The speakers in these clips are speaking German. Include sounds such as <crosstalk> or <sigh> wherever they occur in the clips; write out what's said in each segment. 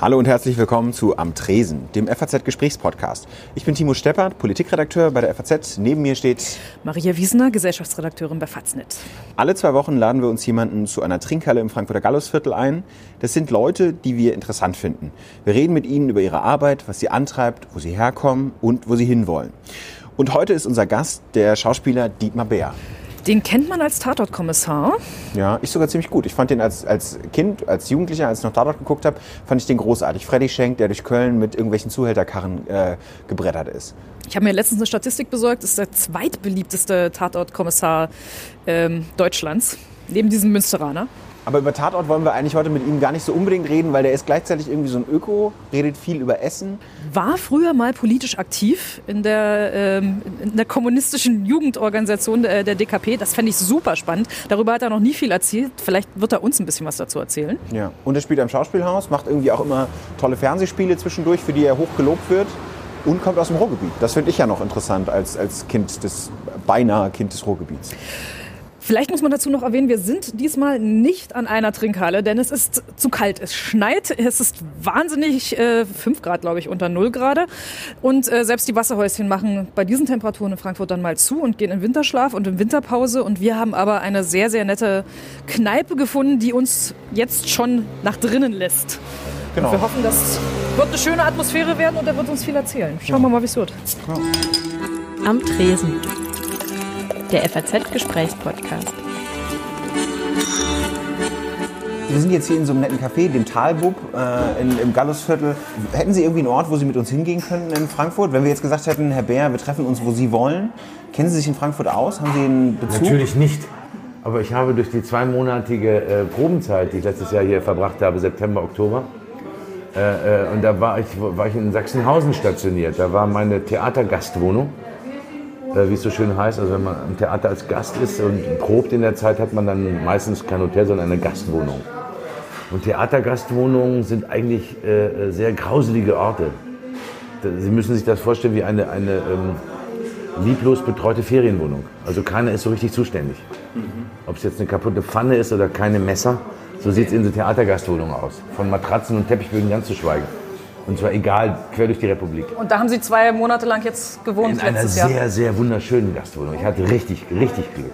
Hallo und herzlich willkommen zu Am Tresen, dem FAZ-Gesprächspodcast. Ich bin Timo Steppert, Politikredakteur bei der FAZ. Neben mir steht Maria Wiesner, Gesellschaftsredakteurin bei Faznet. Alle zwei Wochen laden wir uns jemanden zu einer Trinkhalle im Frankfurter Gallusviertel ein. Das sind Leute, die wir interessant finden. Wir reden mit ihnen über ihre Arbeit, was sie antreibt, wo sie herkommen und wo sie hinwollen. Und heute ist unser Gast der Schauspieler Dietmar Bär. Den kennt man als Tatortkommissar. Ja, ich sogar ziemlich gut. Ich fand den als, als Kind, als Jugendlicher, als ich noch Tatort geguckt habe, fand ich den großartig. Freddy Schenk, der durch Köln mit irgendwelchen Zuhälterkarren äh, gebrettert ist. Ich habe mir letztens eine Statistik besorgt. Das ist der zweitbeliebteste Tatortkommissar ähm, Deutschlands, neben diesem Münsteraner. Aber über Tatort wollen wir eigentlich heute mit ihm gar nicht so unbedingt reden, weil der ist gleichzeitig irgendwie so ein Öko, redet viel über Essen. War früher mal politisch aktiv in der, ähm, in der kommunistischen Jugendorganisation der, der DKP. Das fände ich super spannend. Darüber hat er noch nie viel erzählt. Vielleicht wird er uns ein bisschen was dazu erzählen. Ja, und er spielt am Schauspielhaus, macht irgendwie auch immer tolle Fernsehspiele zwischendurch, für die er hoch gelobt wird. Und kommt aus dem Ruhrgebiet. Das finde ich ja noch interessant als, als Kind des, beinahe Kind des Ruhrgebiets. Vielleicht muss man dazu noch erwähnen, wir sind diesmal nicht an einer Trinkhalle, denn es ist zu kalt. Es schneit, es ist wahnsinnig, äh, 5 Grad glaube ich, unter 0 Grad. Und äh, selbst die Wasserhäuschen machen bei diesen Temperaturen in Frankfurt dann mal zu und gehen in Winterschlaf und in Winterpause. Und wir haben aber eine sehr, sehr nette Kneipe gefunden, die uns jetzt schon nach drinnen lässt. Genau. Und wir hoffen, das wird eine schöne Atmosphäre werden und er wird uns viel erzählen. Schauen wir mal, wie es wird. Am Tresen der FAZ-Gesprächspodcast. Wir sind jetzt hier in so einem netten Café, dem Talbub äh, in, im Gallusviertel. Hätten Sie irgendwie einen Ort, wo Sie mit uns hingehen können in Frankfurt? Wenn wir jetzt gesagt hätten, Herr Bär, wir treffen uns, wo Sie wollen. Kennen Sie sich in Frankfurt aus? Haben Sie einen Bezug? Natürlich nicht. Aber ich habe durch die zweimonatige äh, Probenzeit, die ich letztes Jahr hier verbracht habe, September, Oktober, äh, äh und da war ich, war ich in Sachsenhausen stationiert. Da war meine Theatergastwohnung äh, wie es so schön heißt. Also wenn man im Theater als Gast ist und probt in der Zeit, hat man dann meistens kein Hotel, sondern eine Gastwohnung. Und Theatergastwohnungen sind eigentlich äh, sehr grauselige Orte. Sie müssen sich das vorstellen wie eine, eine ähm, lieblos betreute Ferienwohnung. Also keiner ist so richtig zuständig. Mhm. Ob es jetzt eine kaputte Pfanne ist oder keine Messer, so sieht es in so Theatergastwohnungen aus. Von Matratzen und Teppichböden ganz zu schweigen. Und zwar egal, quer durch die Republik. Und da haben Sie zwei Monate lang jetzt gewohnt? In einer sehr, Jahr. sehr wunderschönen Gastwohnung. Ich hatte richtig, richtig Glück.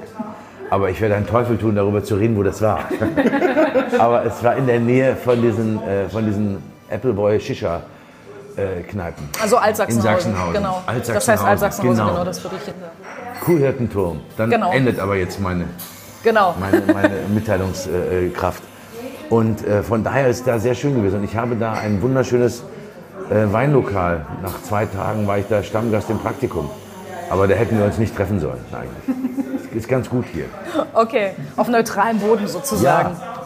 Aber ich werde einen Teufel tun, darüber zu reden, wo das war. <laughs> Aber es war in der Nähe von diesen, äh, von diesen Appleboy Shisha. Äh, Kneipen. Also Altsachsenhausen. In Sachsenhausen. Genau. Altsachsenhausen. Das heißt Altsachsenhausen, genau, genau das Viertelchen. Kuhhirtenturm. Dann genau. endet aber jetzt meine, genau. meine, meine <laughs> Mitteilungskraft. Und äh, von daher ist es da sehr schön gewesen. Und ich habe da ein wunderschönes äh, Weinlokal. Nach zwei Tagen war ich da Stammgast im Praktikum. Aber da hätten wir uns nicht treffen sollen eigentlich. Ist ganz gut hier. Okay, auf neutralem Boden sozusagen. Ja.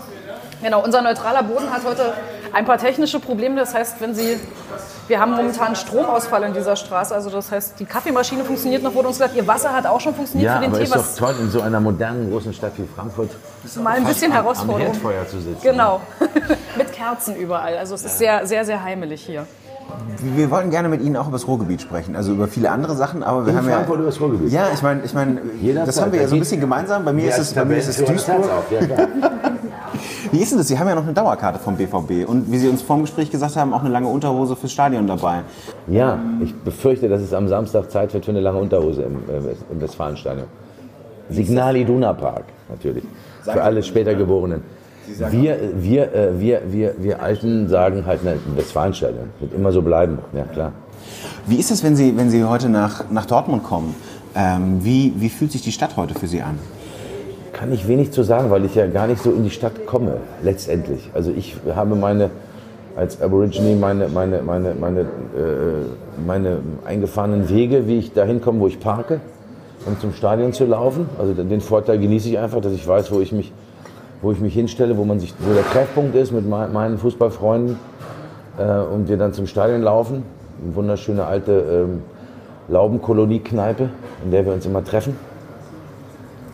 Genau, unser neutraler Boden hat heute ein paar technische Probleme. Das heißt, wenn Sie, wir haben momentan Stromausfall in dieser Straße. Also das heißt, die Kaffeemaschine funktioniert noch, wurde uns gesagt, Ihr Wasser hat auch schon funktioniert ja, für den aber Tee. ist doch toll, in so einer modernen großen Stadt wie Frankfurt mal ein bisschen Herausforderung. Am Herdfeuer zu sitzen. Genau, <laughs> mit Kerzen überall. Also es ist sehr, sehr, sehr heimelig hier. Wir wollten gerne mit Ihnen auch über das Ruhrgebiet sprechen, also über viele andere Sachen, aber wir In haben Frankfurt ja über das Ruhrgebiet. Ja, ich meine, ich meine, das haben wir ja so ein bisschen gemeinsam. Bei mir ist es, bei mir ist es Duisburg. Ja, <laughs> wie ist denn das? Sie haben ja noch eine Dauerkarte vom BVB und wie Sie uns vor dem Gespräch gesagt haben, auch eine lange Unterhose fürs Stadion dabei. Ja, ich befürchte, dass es am Samstag Zeit wird für eine lange Unterhose im, im Westfalenstadion. Signal Iduna Park, natürlich. Für alle später Geborenen. Wir, wir, äh, wir, wir, wir Alten sagen halt, ne, Westfalenstadion. Wird immer so bleiben, ja klar. Wie ist es, wenn Sie, wenn Sie heute nach, nach Dortmund kommen? Ähm, wie, wie fühlt sich die Stadt heute für Sie an? Kann ich wenig zu sagen, weil ich ja gar nicht so in die Stadt komme, letztendlich. Also ich habe meine, als Aborigine meine, meine, meine, meine, äh, meine eingefahrenen Wege, wie ich dahin komme, wo ich parke, um zum Stadion zu laufen. Also den Vorteil genieße ich einfach, dass ich weiß, wo ich mich wo ich mich hinstelle, wo, man sich, wo der Treffpunkt ist mit meinen Fußballfreunden äh, und wir dann zum Stadion laufen. Eine wunderschöne alte ähm, Laubenkolonie-Kneipe, in der wir uns immer treffen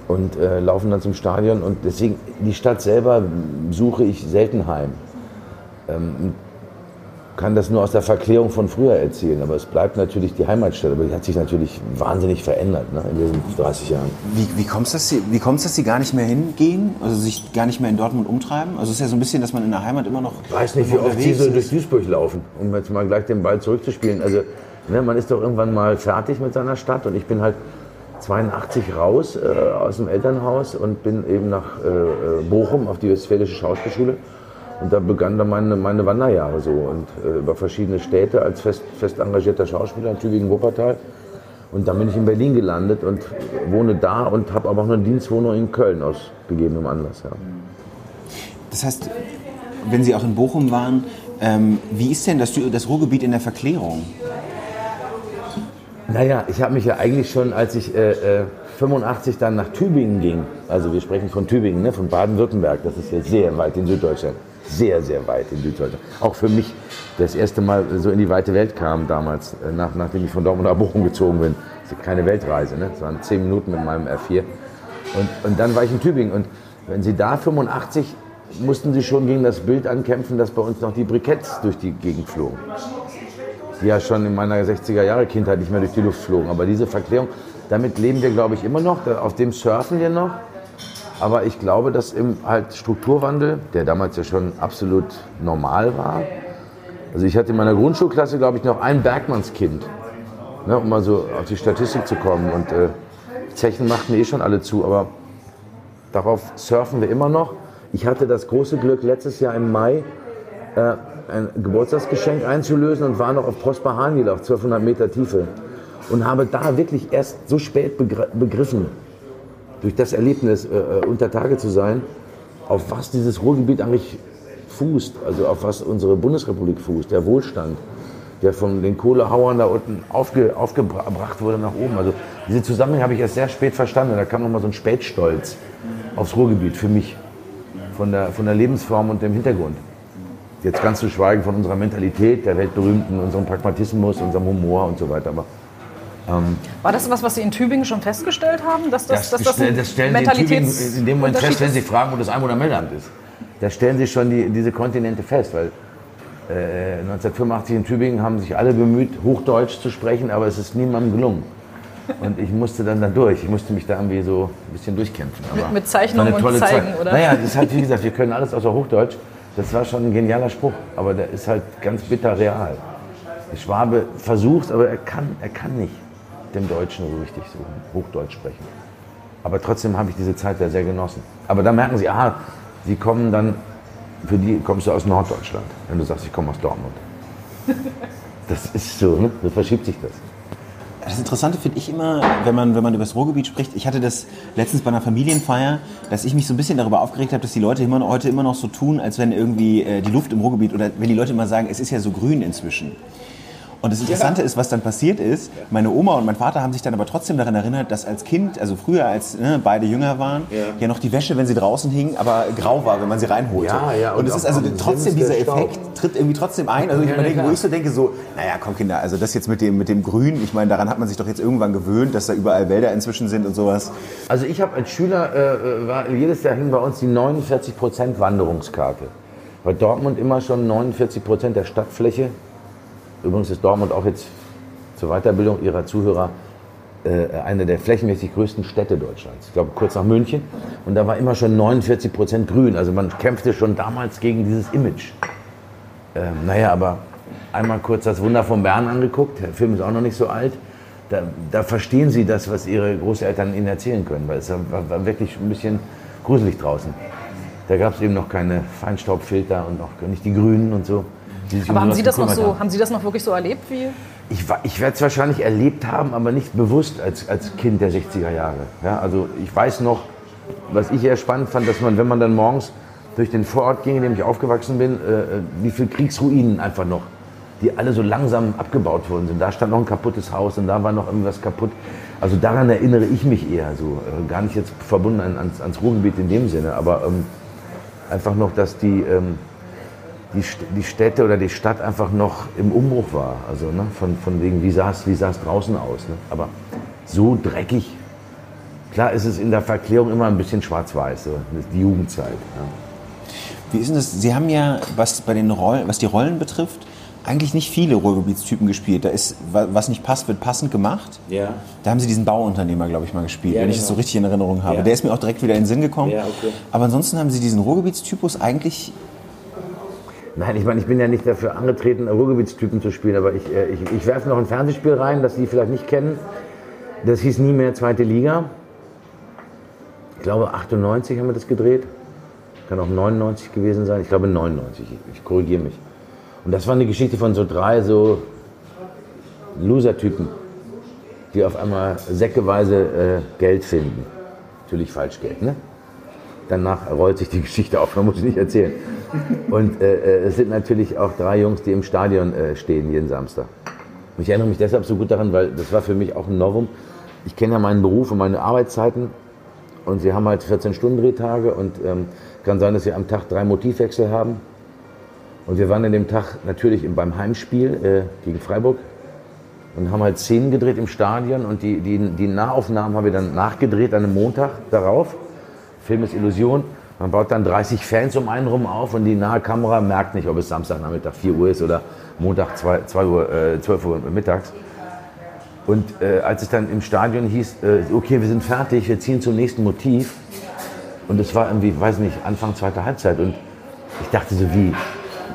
und äh, laufen dann zum Stadion. Und deswegen, die Stadt selber suche ich selten heim. Ähm, kann das nur aus der Verklärung von früher erzählen, aber es bleibt natürlich die Heimatstadt, aber die hat sich natürlich wahnsinnig verändert ne, in diesen 30 Jahren. Wie, wie kommt es, dass Sie, wie dass Sie gar nicht mehr hingehen, also sich gar nicht mehr in Dortmund umtreiben? Also es ist ja so ein bisschen, dass man in der Heimat immer noch Ich weiß nicht, wie oft Sie so durch Duisburg laufen, um jetzt mal gleich den Ball zurückzuspielen. Also ne, man ist doch irgendwann mal fertig mit seiner Stadt und ich bin halt 82 raus äh, aus dem Elternhaus und bin eben nach äh, äh, Bochum auf die Westfälische Schauspielschule. Und da begann dann meine, meine Wanderjahre so und äh, über verschiedene Städte als fest, fest engagierter Schauspieler in Tübingen, Wuppertal. Und dann bin ich in Berlin gelandet und wohne da und habe aber auch eine Dienstwohnung in Köln aus gegebenem Anlass. Ja. Das heißt, wenn Sie auch in Bochum waren, ähm, wie ist denn das, das Ruhrgebiet in der Verklärung? Naja, ich habe mich ja eigentlich schon, als ich äh, äh, 85 dann nach Tübingen ging, also wir sprechen von Tübingen, ne, von Baden-Württemberg, das ist ja sehr weit in Süddeutschland, sehr, sehr weit in Süddeutschland. Auch für mich, das erste Mal so in die weite Welt kam damals, äh, nach, nachdem ich von Dortmund nach Bochum gezogen bin. Das ist keine Weltreise, ne? das waren zehn Minuten mit meinem R4. Und, und dann war ich in Tübingen und wenn Sie da 85 mussten Sie schon gegen das Bild ankämpfen, dass bei uns noch die Briketts durch die Gegend flogen die ja schon in meiner 60er Jahre Kindheit nicht mehr durch die Luft flogen. Aber diese Verklärung, damit leben wir, glaube ich, immer noch. Auf dem surfen wir noch. Aber ich glaube, dass im halt Strukturwandel, der damals ja schon absolut normal war. Also ich hatte in meiner Grundschulklasse, glaube ich, noch ein Bergmannskind, ne, um mal so auf die Statistik zu kommen. Und äh, Zechen machten eh schon alle zu, aber darauf surfen wir immer noch. Ich hatte das große Glück, letztes Jahr im Mai äh, ein Geburtstagsgeschenk einzulösen und war noch auf Prosper Hanil auf 1200 Meter Tiefe. Und habe da wirklich erst so spät begriffen, durch das Erlebnis äh, äh, unter Tage zu sein, auf was dieses Ruhrgebiet eigentlich fußt, also auf was unsere Bundesrepublik fußt, der Wohlstand, der von den Kohlehauern da unten aufge, aufgebracht wurde nach oben. Also diese Zusammenhänge habe ich erst sehr spät verstanden. Da kam nochmal so ein Spätstolz aufs Ruhrgebiet für mich, von der, von der Lebensform und dem Hintergrund. Jetzt ganz zu schweigen von unserer Mentalität, der weltberühmten, unserem Pragmatismus, unserem Humor und so weiter. Aber, ähm, War das was, was Sie in Tübingen schon festgestellt haben? Dass das, das, dass das, das stellen Sie in Tübingen in dem Moment fest, wenn Sie fragen, wo das Einwohnermeldeamt ist. Da stellen Sie schon die, diese Kontinente fest, weil äh, 1985 in Tübingen haben sich alle bemüht, Hochdeutsch zu sprechen, aber es ist niemandem gelungen. Und ich musste dann da durch. Ich musste mich da irgendwie so ein bisschen durchkämpfen. mit, mit Zeichnungen und Zeigen, Zeit. oder? Naja, das ist halt, wie gesagt, wir können alles außer Hochdeutsch. Das war schon ein genialer Spruch, aber der ist halt ganz bitter real. Der Schwabe versucht, aber er kann, er kann nicht dem Deutschen so richtig so Hochdeutsch sprechen. Aber trotzdem habe ich diese Zeit ja sehr genossen. Aber da merken Sie, aha, Sie kommen dann, für die kommst du aus Norddeutschland, wenn du sagst, ich komme aus Dortmund. <laughs> Das ist so, ne? so verschiebt sich das. Das Interessante finde ich immer, wenn man, wenn man über das Ruhrgebiet spricht, ich hatte das letztens bei einer Familienfeier, dass ich mich so ein bisschen darüber aufgeregt habe, dass die Leute immer, heute immer noch so tun, als wenn irgendwie äh, die Luft im Ruhrgebiet oder wenn die Leute immer sagen, es ist ja so grün inzwischen. Und das Interessante ja. ist, was dann passiert ist, meine Oma und mein Vater haben sich dann aber trotzdem daran erinnert, dass als Kind, also früher, als ne, beide jünger waren, ja. ja. noch die Wäsche, wenn sie draußen hing, aber grau war, wenn man sie reinholte. Ja, ja, und, und es ist also trotzdem dieser Effekt tritt irgendwie trotzdem ein. Also ich ja, überlege, wo ich so denke, so, naja, komm Kinder, also das jetzt mit dem, mit dem Grün, ich meine, daran hat man sich doch jetzt irgendwann gewöhnt, dass da überall Wälder inzwischen sind und sowas. Also ich habe als Schüler, äh, war, jedes Jahr hing bei uns die 49% Wanderungskarte. Weil Dortmund immer schon 49% der Stadtfläche Übrigens ist Dortmund auch jetzt zur Weiterbildung ihrer Zuhörer äh, eine der flächenmäßig größten Städte Deutschlands. Ich glaube, kurz nach München. Und da war immer schon 49 Prozent grün. Also man kämpfte schon damals gegen dieses Image. Ähm, naja, aber einmal kurz das Wunder von Bern angeguckt. Der Film ist auch noch nicht so alt. Da, da verstehen Sie das, was Ihre Großeltern Ihnen erzählen können. Weil es war, war wirklich ein bisschen gruselig draußen. Da gab es eben noch keine Feinstaubfilter und auch nicht die Grünen und so. Aber haben Sie das noch so, haben Sie das noch wirklich so erlebt wie? Ich, ich werde es wahrscheinlich erlebt haben, aber nicht bewusst als, als Kind der 60er Jahre. Ja, also ich weiß noch, was ich eher spannend fand, dass man, wenn man dann morgens durch den Vorort ging, in dem ich aufgewachsen bin, äh, äh, wie viele Kriegsruinen einfach noch, die alle so langsam abgebaut worden sind. Da stand noch ein kaputtes Haus und da war noch irgendwas kaputt. Also daran erinnere ich mich eher so. Äh, gar nicht jetzt verbunden ans, ans Ruhrgebiet in dem Sinne, aber ähm, einfach noch, dass die... Ähm, die, die Städte oder die Stadt einfach noch im Umbruch war. Also ne, von, von wegen, wie sah es wie draußen aus. Ne? Aber so dreckig. Klar ist es in der Verklärung immer ein bisschen schwarz-weiß, so, die Jugendzeit. Ja. Wie ist denn das? Sie haben ja, was, bei den Rollen, was die Rollen betrifft, eigentlich nicht viele Ruhrgebietstypen gespielt. Da ist, wa- was nicht passt, wird passend gemacht. Ja. Da haben sie diesen Bauunternehmer, glaube ich, mal gespielt, Ja, wenn ich es genau. so richtig in Erinnerung habe. Ja. Der ist mir auch direkt wieder in den Sinn gekommen. Ja, okay. Aber ansonsten haben sie diesen Ruhrgebietstypus eigentlich. Nein, ich meine, ich bin ja nicht dafür angetreten, Ruhrgebietstypen zu spielen, aber ich, äh, ich, ich werfe noch ein Fernsehspiel rein, das Sie vielleicht nicht kennen. Das hieß nie mehr Zweite Liga. Ich glaube, 98 haben wir das gedreht. Kann auch 99 gewesen sein. Ich glaube 99. Ich, korrigiere mich. Und das war eine Geschichte von so drei so Loser-Typen, die auf einmal säckeweise äh, Geld finden. Natürlich Falschgeld, ne? Danach rollt sich die Geschichte auf, man muss ich nicht erzählen. Und äh, äh, es sind natürlich auch drei Jungs, die im Stadion äh, stehen jeden Samstag. Ich erinnere mich deshalb so gut daran, weil das war für mich auch ein Novum. Ich kenne ja meinen Beruf und meine Arbeitszeiten und sie haben halt 14-Stunden-Drehtage und ähm, kann sein, dass sie am Tag drei Motivwechsel haben. Und wir waren an dem Tag natürlich im- beim Heimspiel äh, gegen Freiburg und haben halt Szenen gedreht im Stadion und die, die, die Nahaufnahmen haben wir dann nachgedreht an einem Montag darauf. Film ist Illusion. Man baut dann 30 Fans um einen rum auf und die nahe Kamera merkt nicht, ob es Samstagnachmittag 4 Uhr ist oder Montag 2, 2 Uhr, äh, 12 Uhr mittags. Und äh, als es dann im Stadion hieß, äh, okay, wir sind fertig, wir ziehen zum nächsten Motiv. Und es war irgendwie, weiß nicht, Anfang zweiter Halbzeit. Und ich dachte so, wie,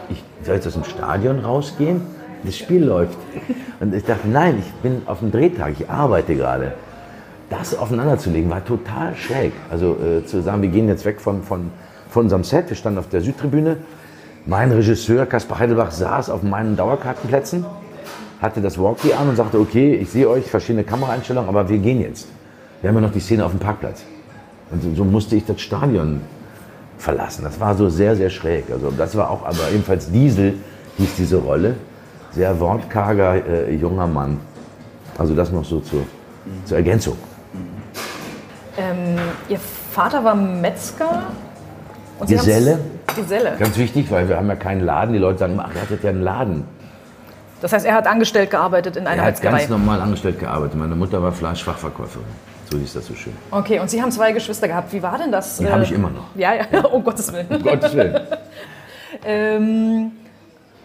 ich soll jetzt aus dem Stadion rausgehen? Das Spiel läuft. Und ich dachte, nein, ich bin auf dem Drehtag, ich arbeite gerade. Das aufeinanderzulegen war total schräg. Also äh, zu sagen, wir gehen jetzt weg von, von, von unserem Set, wir standen auf der Südtribüne. Mein Regisseur Kaspar Heidelbach saß auf meinen Dauerkartenplätzen, hatte das Walkie an und sagte, okay, ich sehe euch, verschiedene Kameraeinstellungen, aber wir gehen jetzt. Wir haben ja noch die Szene auf dem Parkplatz. Und so, musste ich das Stadion verlassen. Das war so sehr, sehr schräg. Also das war auch, aber ebenfalls Diesel hieß diese Rolle. Sehr wortkarger äh, junger Mann. Also das noch so zur, zur Ergänzung. Ähm, Ihr Vater war Metzger. Und Sie Geselle. Geselle. Ganz wichtig, weil wir haben ja keinen Laden. Die Leute sagen, ach, er hat ja einen Laden. Das heißt, er hat angestellt gearbeitet in einer Er hat Metzgerei. ganz normal angestellt gearbeitet. Meine Mutter war Fleischfachverkäuferin. So hieß das so schön. Okay, und Sie haben zwei Geschwister gehabt. Wie war denn das? Die äh, habe ich immer noch. Ja, ja, <laughs> um Gottes Willen. Um Gottes Willen. <laughs> Ähm,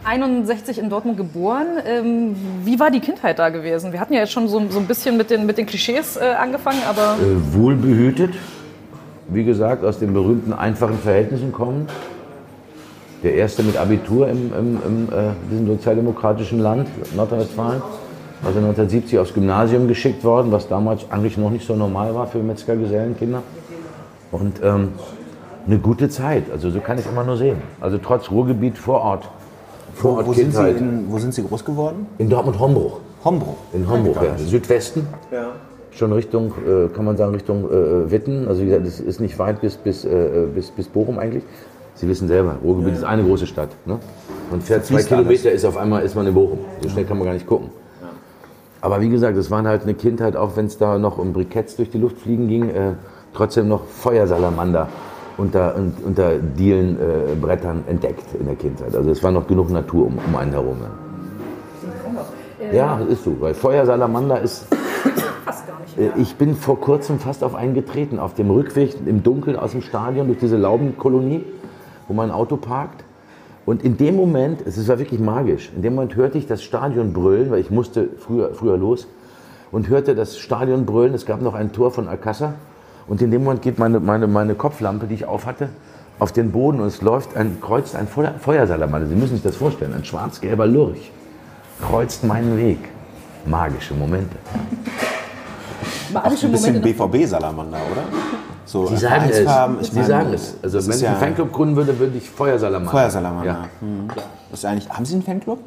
61 in Dortmund geboren. Ähm, wie war die Kindheit da gewesen? Wir hatten ja jetzt schon so, so ein bisschen mit den, mit den Klischees äh, angefangen, aber äh, wohlbehütet, wie gesagt, aus den berühmten einfachen Verhältnissen kommen. Der erste mit Abitur im, im, im äh, diesem sozialdemokratischen Land, Nordrhein-Westfalen. Also 1970 aufs Gymnasium geschickt worden, was damals eigentlich noch nicht so normal war für Metzgergesellenkinder. Und ähm, eine gute Zeit, also so kann ich immer nur sehen. Also trotz Ruhrgebiet vor Ort. Vor Ort Wo sind, Sie in, wo sind Sie groß geworden? In Dortmund-Hombruch. Hombruch. In Homburg, ja. Südwesten. Schon Richtung, äh, kann man sagen, Richtung äh, Witten. Also wie gesagt, es ist nicht weit bis, bis, äh, bis, bis Bochum eigentlich. Sie wissen selber, Ruhrgebiet ist eine große Stadt. Ne? Man fährt zwei Kilometer, ist auf einmal ist man in Bochum. So schnell kann man gar nicht gucken. Aber wie gesagt, es waren halt eine Kindheit, auch wenn es da noch um Briketts durch die Luft fliegen ging, äh, trotzdem noch Feuersalamander unter, un, unter Dielenbrettern äh, Brettern entdeckt in der Kindheit. Also es war noch genug Natur um, um einen herum. Ja, das ist so, weil Feuersalamander ist. Äh, Ich bin vor kurzem fast auf einen getreten, auf dem Rückweg im Dunkeln aus dem Stadion durch diese Laubenkolonie, wo mein Auto parkt. Und in dem Moment, es war wirklich magisch, in dem Moment hörte ich das Stadion brüllen, weil ich musste früher, früher los, und hörte das Stadion brüllen. Es gab noch ein Tor von Alcázar. Und in dem Moment geht meine, meine, meine Kopflampe, die ich auf hatte, auf den Boden und es läuft ein, kreuzt ein Feuer- Feuersalamander. Sie müssen sich das vorstellen, ein schwarz-gelber Lurch kreuzt meinen Weg. Magische Momente. magische Ein bisschen Momente. BVB-Salamander, oder? So Sie sagen es. Ich Sie meine, sagen es. Also wenn ich einen Fanclub gründen würde, würde ich Feuersalamander. Feuersalamander. Ja. Hm. Das ist eigentlich, haben Sie einen Fanclub?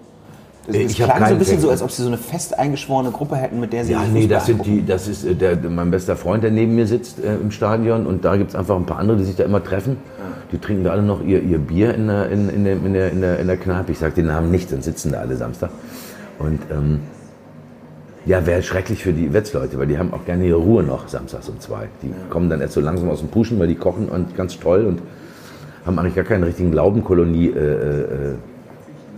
Das, Äh, das ich klang so ein bisschen so, als ob Sie so eine fest eingeschworene Gruppe hätten, mit der Sie Ja, sich nee, das sind die, das ist äh, der, mein bester Freund, der neben mir sitzt äh, im Stadion und da gibt es einfach ein paar andere, die sich da immer treffen. Die trinken da alle noch ihr, ihr Bier in der, in, in, der, in, der, in, der, in der Kneipe. Ich sage den Namen nicht, dann sitzen da alle Samstag. Und ähm, ja, wäre schrecklich für die Wetzleute, weil die haben auch gerne ihre Ruhe noch samstags um zwei. Die kommen dann erst so langsam aus dem Puschen, weil die kochen und ganz toll und haben eigentlich gar keinen richtigen Glaubenkolonie. Äh, äh,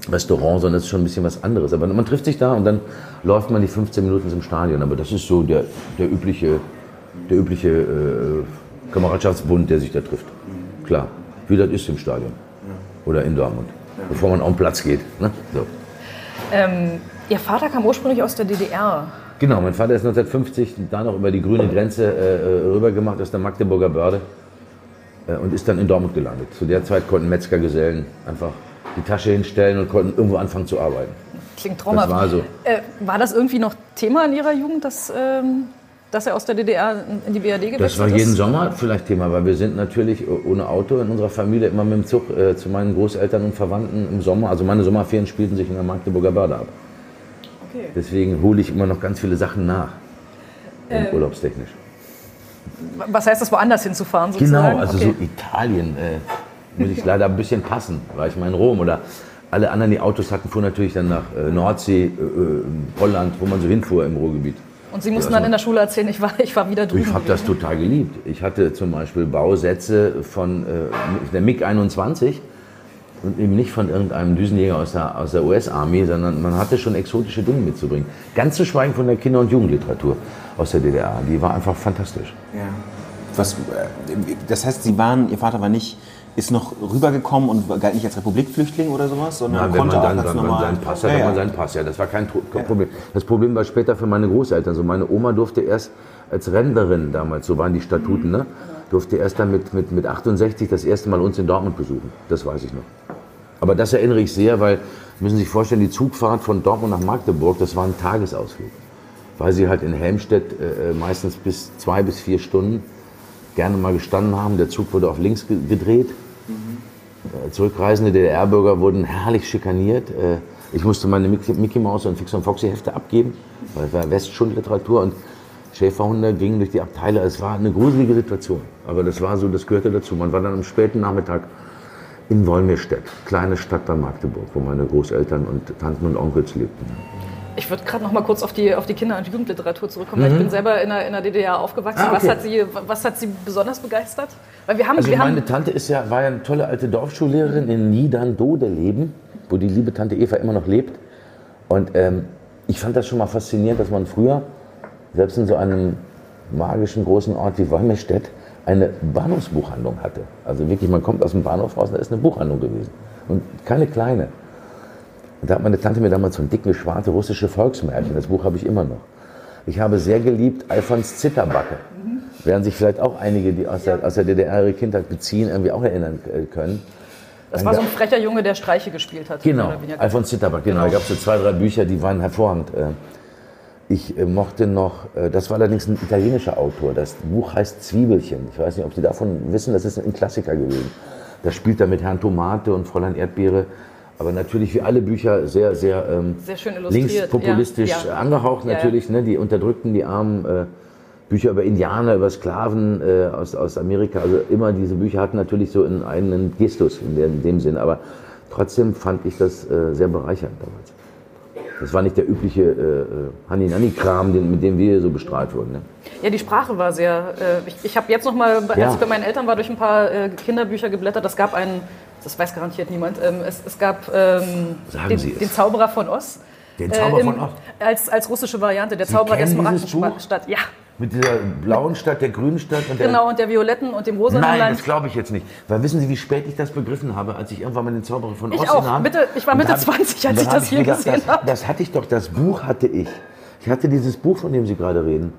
Restaurant, sondern es ist schon ein bisschen was anderes. Aber man trifft sich da und dann läuft man die 15 Minuten zum Stadion. Aber das ist so der, der übliche, der übliche äh, Kameradschaftsbund, der sich da trifft. Klar, wie das ist im Stadion oder in Dortmund, bevor man auf den Platz geht. Ne? So. Ähm, Ihr Vater kam ursprünglich aus der DDR. Genau, mein Vater ist 1950 da noch über die grüne Grenze äh, rübergemacht aus der Magdeburger Börde äh, und ist dann in Dortmund gelandet. Zu der Zeit konnten Metzgergesellen einfach die Tasche hinstellen und konnten irgendwo anfangen zu arbeiten. Klingt traumhaft. Das war so. Äh, war das irgendwie noch Thema in Ihrer Jugend, dass, ähm, dass er aus der DDR in die BRD gewechselt Das war ist? jeden Sommer vielleicht Thema, weil wir sind natürlich ohne Auto in unserer Familie immer mit dem Zug äh, zu meinen Großeltern und Verwandten im Sommer. Also meine Sommerferien spielten sich in der Magdeburger Börde ab. Okay. Deswegen hole ich immer noch ganz viele Sachen nach, Ähm. urlaubstechnisch. Was heißt das, woanders hinzufahren sozusagen? Genau, also okay. so Italien äh, muss ich leider ein bisschen passen, war ich mal in Rom oder alle anderen, die Autos hatten, fuhren natürlich dann nach äh, Nordsee, äh, äh, Holland, wo man so hinfuhr im Ruhrgebiet. Und Sie mussten dann in der Schule erzählen, ich war, ich war wieder drüben. Ich habe das total geliebt. Ich hatte zum Beispiel Bausätze von äh, der MiG-21 und eben nicht von irgendeinem Düsenjäger aus der, aus der US-Army, sondern man hatte schon exotische Dinge mitzubringen. Ganz zu schweigen von der Kinder- und Jugendliteratur aus der DDR. Die war einfach fantastisch. Ja. Was, äh, das heißt, Sie waren, Ihr Vater war nicht, ist noch rübergekommen und galt nicht als Republikflüchtling oder sowas, sondern Ja, wenn man konnte dann, auch ganz wenn man normal. seinen Pass hat, ja, ja. man seinen Pass. Ja, das war kein Tro- Problem. Das Problem war später für meine Großeltern. So meine Oma durfte erst als Rentnerin damals, so waren die Statuten, ne, durfte erst dann mit, mit, mit 68 das erste Mal uns in Dortmund besuchen. Das weiß ich noch. Aber das erinnere ich sehr, weil, Sie müssen sich vorstellen, die Zugfahrt von Dortmund nach Magdeburg, das war ein Tagesausflug. Weil sie halt in Helmstedt äh, meistens bis zwei bis vier Stunden gerne mal gestanden haben. Der Zug wurde auf links ge gedreht. Äh, Zurückreisende DDR-Bürger wurden herrlich schikaniert. Äh, Ich musste meine Mickey Mouse und Fix und Foxy Hefte abgeben, weil es war Westschundliteratur und Schäferhunde gingen durch die Abteile. Es war eine gruselige Situation. Aber das war so, das gehörte dazu. Man war dann am späten Nachmittag in Wolmirstedt, kleine Stadt bei Magdeburg, wo meine Großeltern und Tanten und Onkels lebten. Ich würde gerade noch mal kurz auf die, auf die Kinder- und Jugendliteratur zurückkommen. weil Ich bin selber in der, in der DDR aufgewachsen. Mhm. Ah, okay. was, hat Sie, was hat Sie besonders begeistert? Weil wir haben, Also wir meine haben Tante ist ja, war ja eine tolle alte Dorfschullehrerin in Niederndodeleben, wo die liebe Tante Eva immer noch lebt. Und ähm, ich fand das schon mal faszinierend, dass man früher, selbst in so einem magischen großen Ort wie Wolmirstedt, eine Bahnhofsbuchhandlung hatte. Also wirklich, man kommt aus dem Bahnhof raus, da ist eine Buchhandlung gewesen. Und keine kleine. Und da hat meine Tante mir damals so ein dicke, schwarze russische Volksmärchen, das Buch habe ich immer noch. Ich habe sehr geliebt Alfons Zitterbacke. Werden sich vielleicht auch einige, die aus der, aus der DDR ihre Kindheit beziehen, irgendwie auch erinnern äh, können. das war so ein frecher Junge, der Streiche gespielt hat. Genau. Alfons Zitterbacke, genau. Da gab es so zwei, drei Bücher, die waren hervorragend. Äh, Ich äh, mochte noch, das war allerdings ein italienischer Autor, das Buch heißt Zwiebelchen. Ich weiß nicht, ob Sie davon wissen, das ist ein Klassiker gewesen. Da spielt er mit Herrn Tomate und Fräulein Erdbeere. Aber natürlich wie alle Bücher sehr, sehr, ähm, Sehr linkspopulistisch ja, ja. angehaucht natürlich. Ne? Die Unterdrückten, die Armen. Äh, Bücher über Indianer, über Sklaven äh, aus, aus Amerika. Also immer diese Bücher hatten natürlich so einen eigenen Gestus in, der, in dem Sinn. Aber trotzdem fand ich das äh, sehr bereichernd damals. Das war nicht der übliche äh, äh, Hanni-Nanni-Kram, mit dem wir so bestrahlt wurden. Ne? Ja, die Sprache war sehr. Äh, ich ich habe jetzt noch mal, als Ja. ich bei meinen Eltern war, durch ein paar äh, Kinderbücher geblättert. Es gab einen, das weiß garantiert niemand. Ähm, es, es gab ähm, den, Sie den Zauberer von Oz. Den Zauberer im- von Oz? Als, als russische Variante, der Zauberer der? Smaragdenstadt. Ja, Mit dieser blauen Stadt, der grünen Stadt und der genau, und der violetten und dem rosanen Nein, Land. das glaube ich jetzt nicht. Weil wissen Sie, wie spät ich das begriffen habe, als ich irgendwann mal den Zauberer von Ich Oz auch. in der Hand- Mitte- ich war Mitte da hab 20, als ich das hier gesehen habe. Das hatte ich doch, das Buch hatte ich. Ich hatte dieses Buch, von dem Sie gerade reden.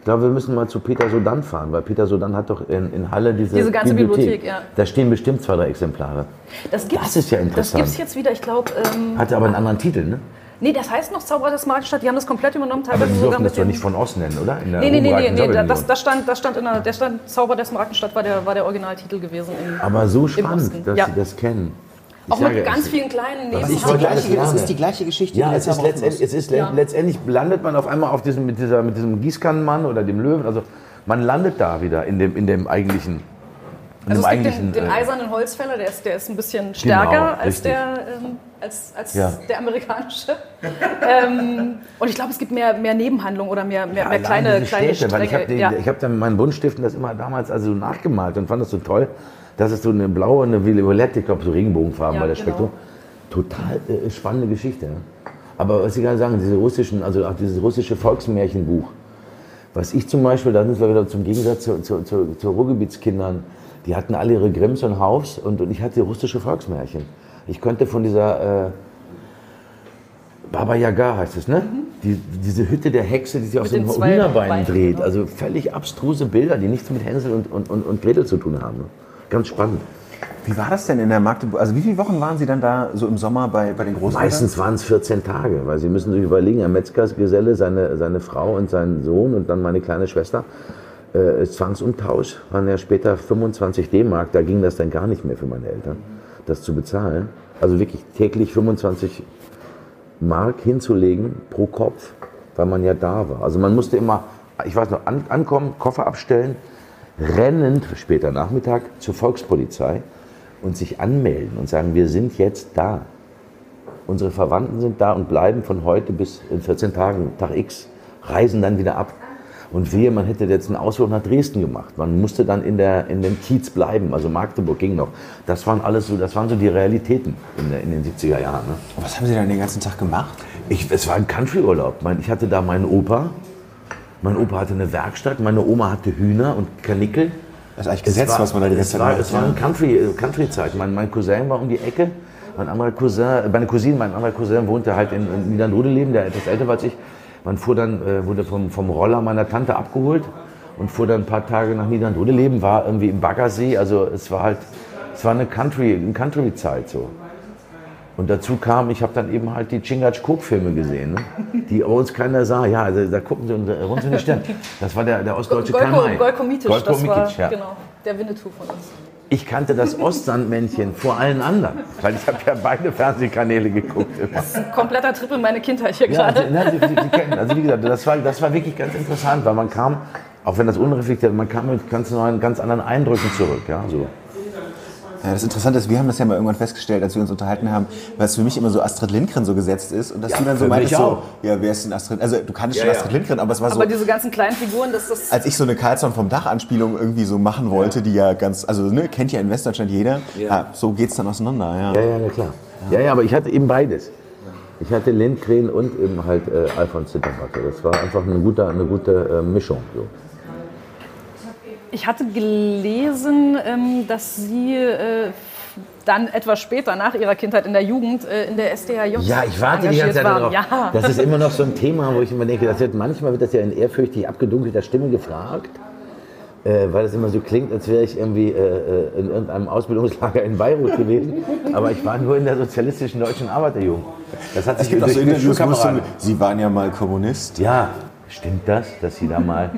Ich glaube, wir müssen mal zu Peter Sodan fahren, weil Peter Sodan hat doch in, in Halle diese, Diese ganze Bibliothek, ja. Da stehen bestimmt zwei, drei Exemplare. Das, gibt's, Das ist ja Das interessant. gibt es jetzt wieder, ich glaube. Ähm, Hatte aber einen anderen Titel, ne? nee, das heißt noch Zauberer der Smaragdenstadt. Die haben das komplett übernommen, Aber teilweise Sie sogar dürfen das doch nicht von Ost nennen, oder? In der Nee, nee, nee, nee, nee das, das stand, das stand in der, der stand Zauber der Smaragdenstadt war der, war der Originaltitel gewesen. Im, aber so spannend, dass ja. Sie das kennen. Ich Auch mit ganz vielen kleinen Nebenhandlungen. lernen. ist die gleiche Geschichte. Ja, es ist, letztendlich, es ist Ja. letztendlich landet man auf einmal auf diesem, mit, dieser, mit diesem Gießkannenmann oder dem Löwen. Also man landet da wieder in dem, in dem eigentlichen. In Also dem es gibt den, den äh, eisernen Holzfäller, der ist, der ist ein bisschen stärker als, richtig. der, ähm, als, als Ja. der amerikanische. ähm, und ich glaube, es gibt mehr, mehr Nebenhandlungen oder mehr, mehr, mehr allein kleine, kleine Städte, weil ich habe Stränge. Ja. hab dann mit meinen Buntstiften das immer damals also nachgemalt und fand das so toll, dass es so eine blaue eine violette, ich glaube so Regenbogenfarben Ja, bei der genau. Spektrum. Total äh, spannende Geschichte. Ne? Aber was Sie gerade sagen, diese russischen, also auch dieses russische Volksmärchenbuch, was ich zum Beispiel, da sind wir wieder zum Gegensatz zu, zu, zu, zu Ruhrgebietskindern, die hatten alle ihre Grimms und Haus und, und ich hatte russische Volksmärchen. Ich konnte von dieser, äh, Baba Yaga heißt es, ne? Die, diese Hütte der Hexe, die sich auf so den einem Hühnerbein dreht. genau. Also völlig abstruse Bilder, die nichts mit Hänsel und, und, und, und Gretel zu tun haben. Ganz spannend. Wie war das denn in der Magdeburg? Also wie viele Wochen waren Sie dann da so im Sommer bei, bei den Großeltern? Meistens waren es 14 Tage, weil Sie müssen sich überlegen, ein Metzgersgeselle, seine, seine Frau und sein Sohn und dann meine kleine Schwester, äh, Zwangsumtausch, waren ja später 25 D-Mark, da ging das dann gar nicht mehr für meine Eltern, das zu bezahlen. Also wirklich täglich 25 Mark hinzulegen pro Kopf, weil man ja da war. Also man musste immer, ich weiß noch, an, ankommen, Koffer abstellen, rennend später Nachmittag zur Volkspolizei und sich anmelden und sagen, wir sind jetzt da. Unsere Verwandten sind da und bleiben von heute bis in 14 Tagen, Tag X, reisen dann wieder ab. Und wir, man hätte jetzt einen Ausflug nach Dresden gemacht. Man musste dann in, der, in dem Kiez bleiben, also Magdeburg ging noch. Das waren alles so, das waren so die Realitäten in, der, in den 70er Jahren. Ne? Was haben Sie dann den ganzen Tag gemacht? Ich, es war ein Countryurlaub. Ich hatte da meinen Opa. Mein Opa hatte eine Werkstatt. Meine Oma hatte Hühner und Kanickel. Das ist eigentlich Gesetz, was man da die ganze es Zeit war, macht. Es war eine Country, äh, Country-Zeit. Mein, mein Cousin war um die Ecke. Mein anderer Cousin, äh, meine Cousine, mein anderer Cousin wohnte halt in, in Niedernrodeleben, der etwas älter war als ich. Man fuhr dann, äh, wurde vom, vom Roller meiner Tante abgeholt und fuhr dann ein paar Tage nach Niedernrodeleben, war irgendwie im Baggersee. Also es war halt, es war eine Country, eine Country-Zeit so. Und dazu kam, ich habe dann eben halt die Chingachgook-Filme gesehen, ne? die bei uns keiner sah. Ja, also da gucken sie uns runter in die Stirn. Das war der, der ostdeutsche Golko, Kamai. Golko Mitic, Golko das war Mitic, ja. genau, der Winnetou von uns. Ich kannte das Ostsandmännchen vor allen anderen, weil ich habe ja beide Fernsehkanäle geguckt. Immer. Kompletter Triple meine Kindheit hier Ja, gerade. Sie, Sie, Sie kennen, also wie gesagt, das war, das war wirklich ganz interessant, weil man kam, auch wenn das unreflektiert, man kam mit ganz neuen, ganz anderen Eindrücken zurück. Ja, so. Ja, das Interessante ist, wir haben das ja mal irgendwann festgestellt, als wir uns unterhalten haben, weil es für mich immer so Astrid Lindgren so gesetzt ist und dass Ja, du dann so meintest, so, ja, wer ist denn Astrid? Also du kanntest Ja, schon ja. Astrid Lindgren, aber es war so, Aber diese ganzen kleinen Figuren, das ist als ich so eine Karlsson vom Dach Anspielung irgendwie so machen wollte, die ja ganz, also ne, kennt ja in Westdeutschland jeder, ja. so geht's dann auseinander, ja. Ja, ja, na klar. Ja, ja, aber ich hatte eben beides. Ich hatte Lindgren und eben halt äh, Alfons Zitterbacke. Das war einfach eine gute, eine gute äh, Mischung. So. Ich hatte gelesen, ähm, dass Sie äh, dann etwas später, nach Ihrer Kindheit in der Jugend, äh, in der SDHJ Ja, ich warte die ganze Zeit darauf. Ja. Das ist immer noch so ein <laughs> Thema, wo ich immer denke, das wird, manchmal wird das ja in ehrfürchtig abgedunkelter Stimme gefragt, äh, weil es immer so klingt, als wäre ich irgendwie äh, äh, in irgendeinem Ausbildungslager in Beirut gewesen. Aber ich war nur in der sozialistischen deutschen Arbeiterjugend. Das hat sich so durch Interviews, so, Schulkameraden- Sie waren ja mal Kommunist. Ja, stimmt das, dass Sie da mal.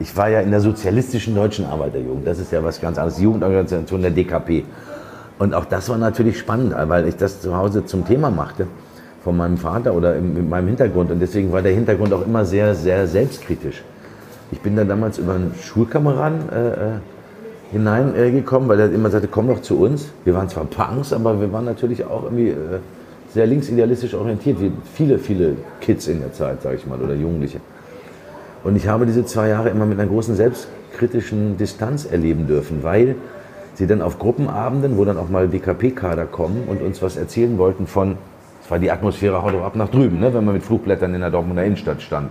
Ich war ja in der sozialistischen deutschen Arbeiterjugend. Das ist ja was ganz anderes. Die Jugendorganisation der DKP. Und auch das war natürlich spannend, weil ich das zu Hause zum Thema machte. Von meinem Vater oder in meinem Hintergrund. Und deswegen war der Hintergrund auch immer sehr, sehr selbstkritisch. Ich bin da damals über einen Schulkameraden äh, äh, hineingekommen, äh, weil er immer sagte, komm doch zu uns. Wir waren zwar Punks, aber wir waren natürlich auch irgendwie äh, sehr linksidealistisch orientiert, wie viele, viele Kids in der Zeit, sage ich mal, oder Jugendliche. Und ich habe diese zwei Jahre immer mit einer großen selbstkritischen Distanz erleben dürfen, weil sie dann auf Gruppenabenden, wo dann auch mal DKP-Kader kommen und uns was erzählen wollten von, es war die Atmosphäre, haut doch ab nach drüben, ne, wenn man mit Flugblättern in der Dortmunder Innenstadt stand.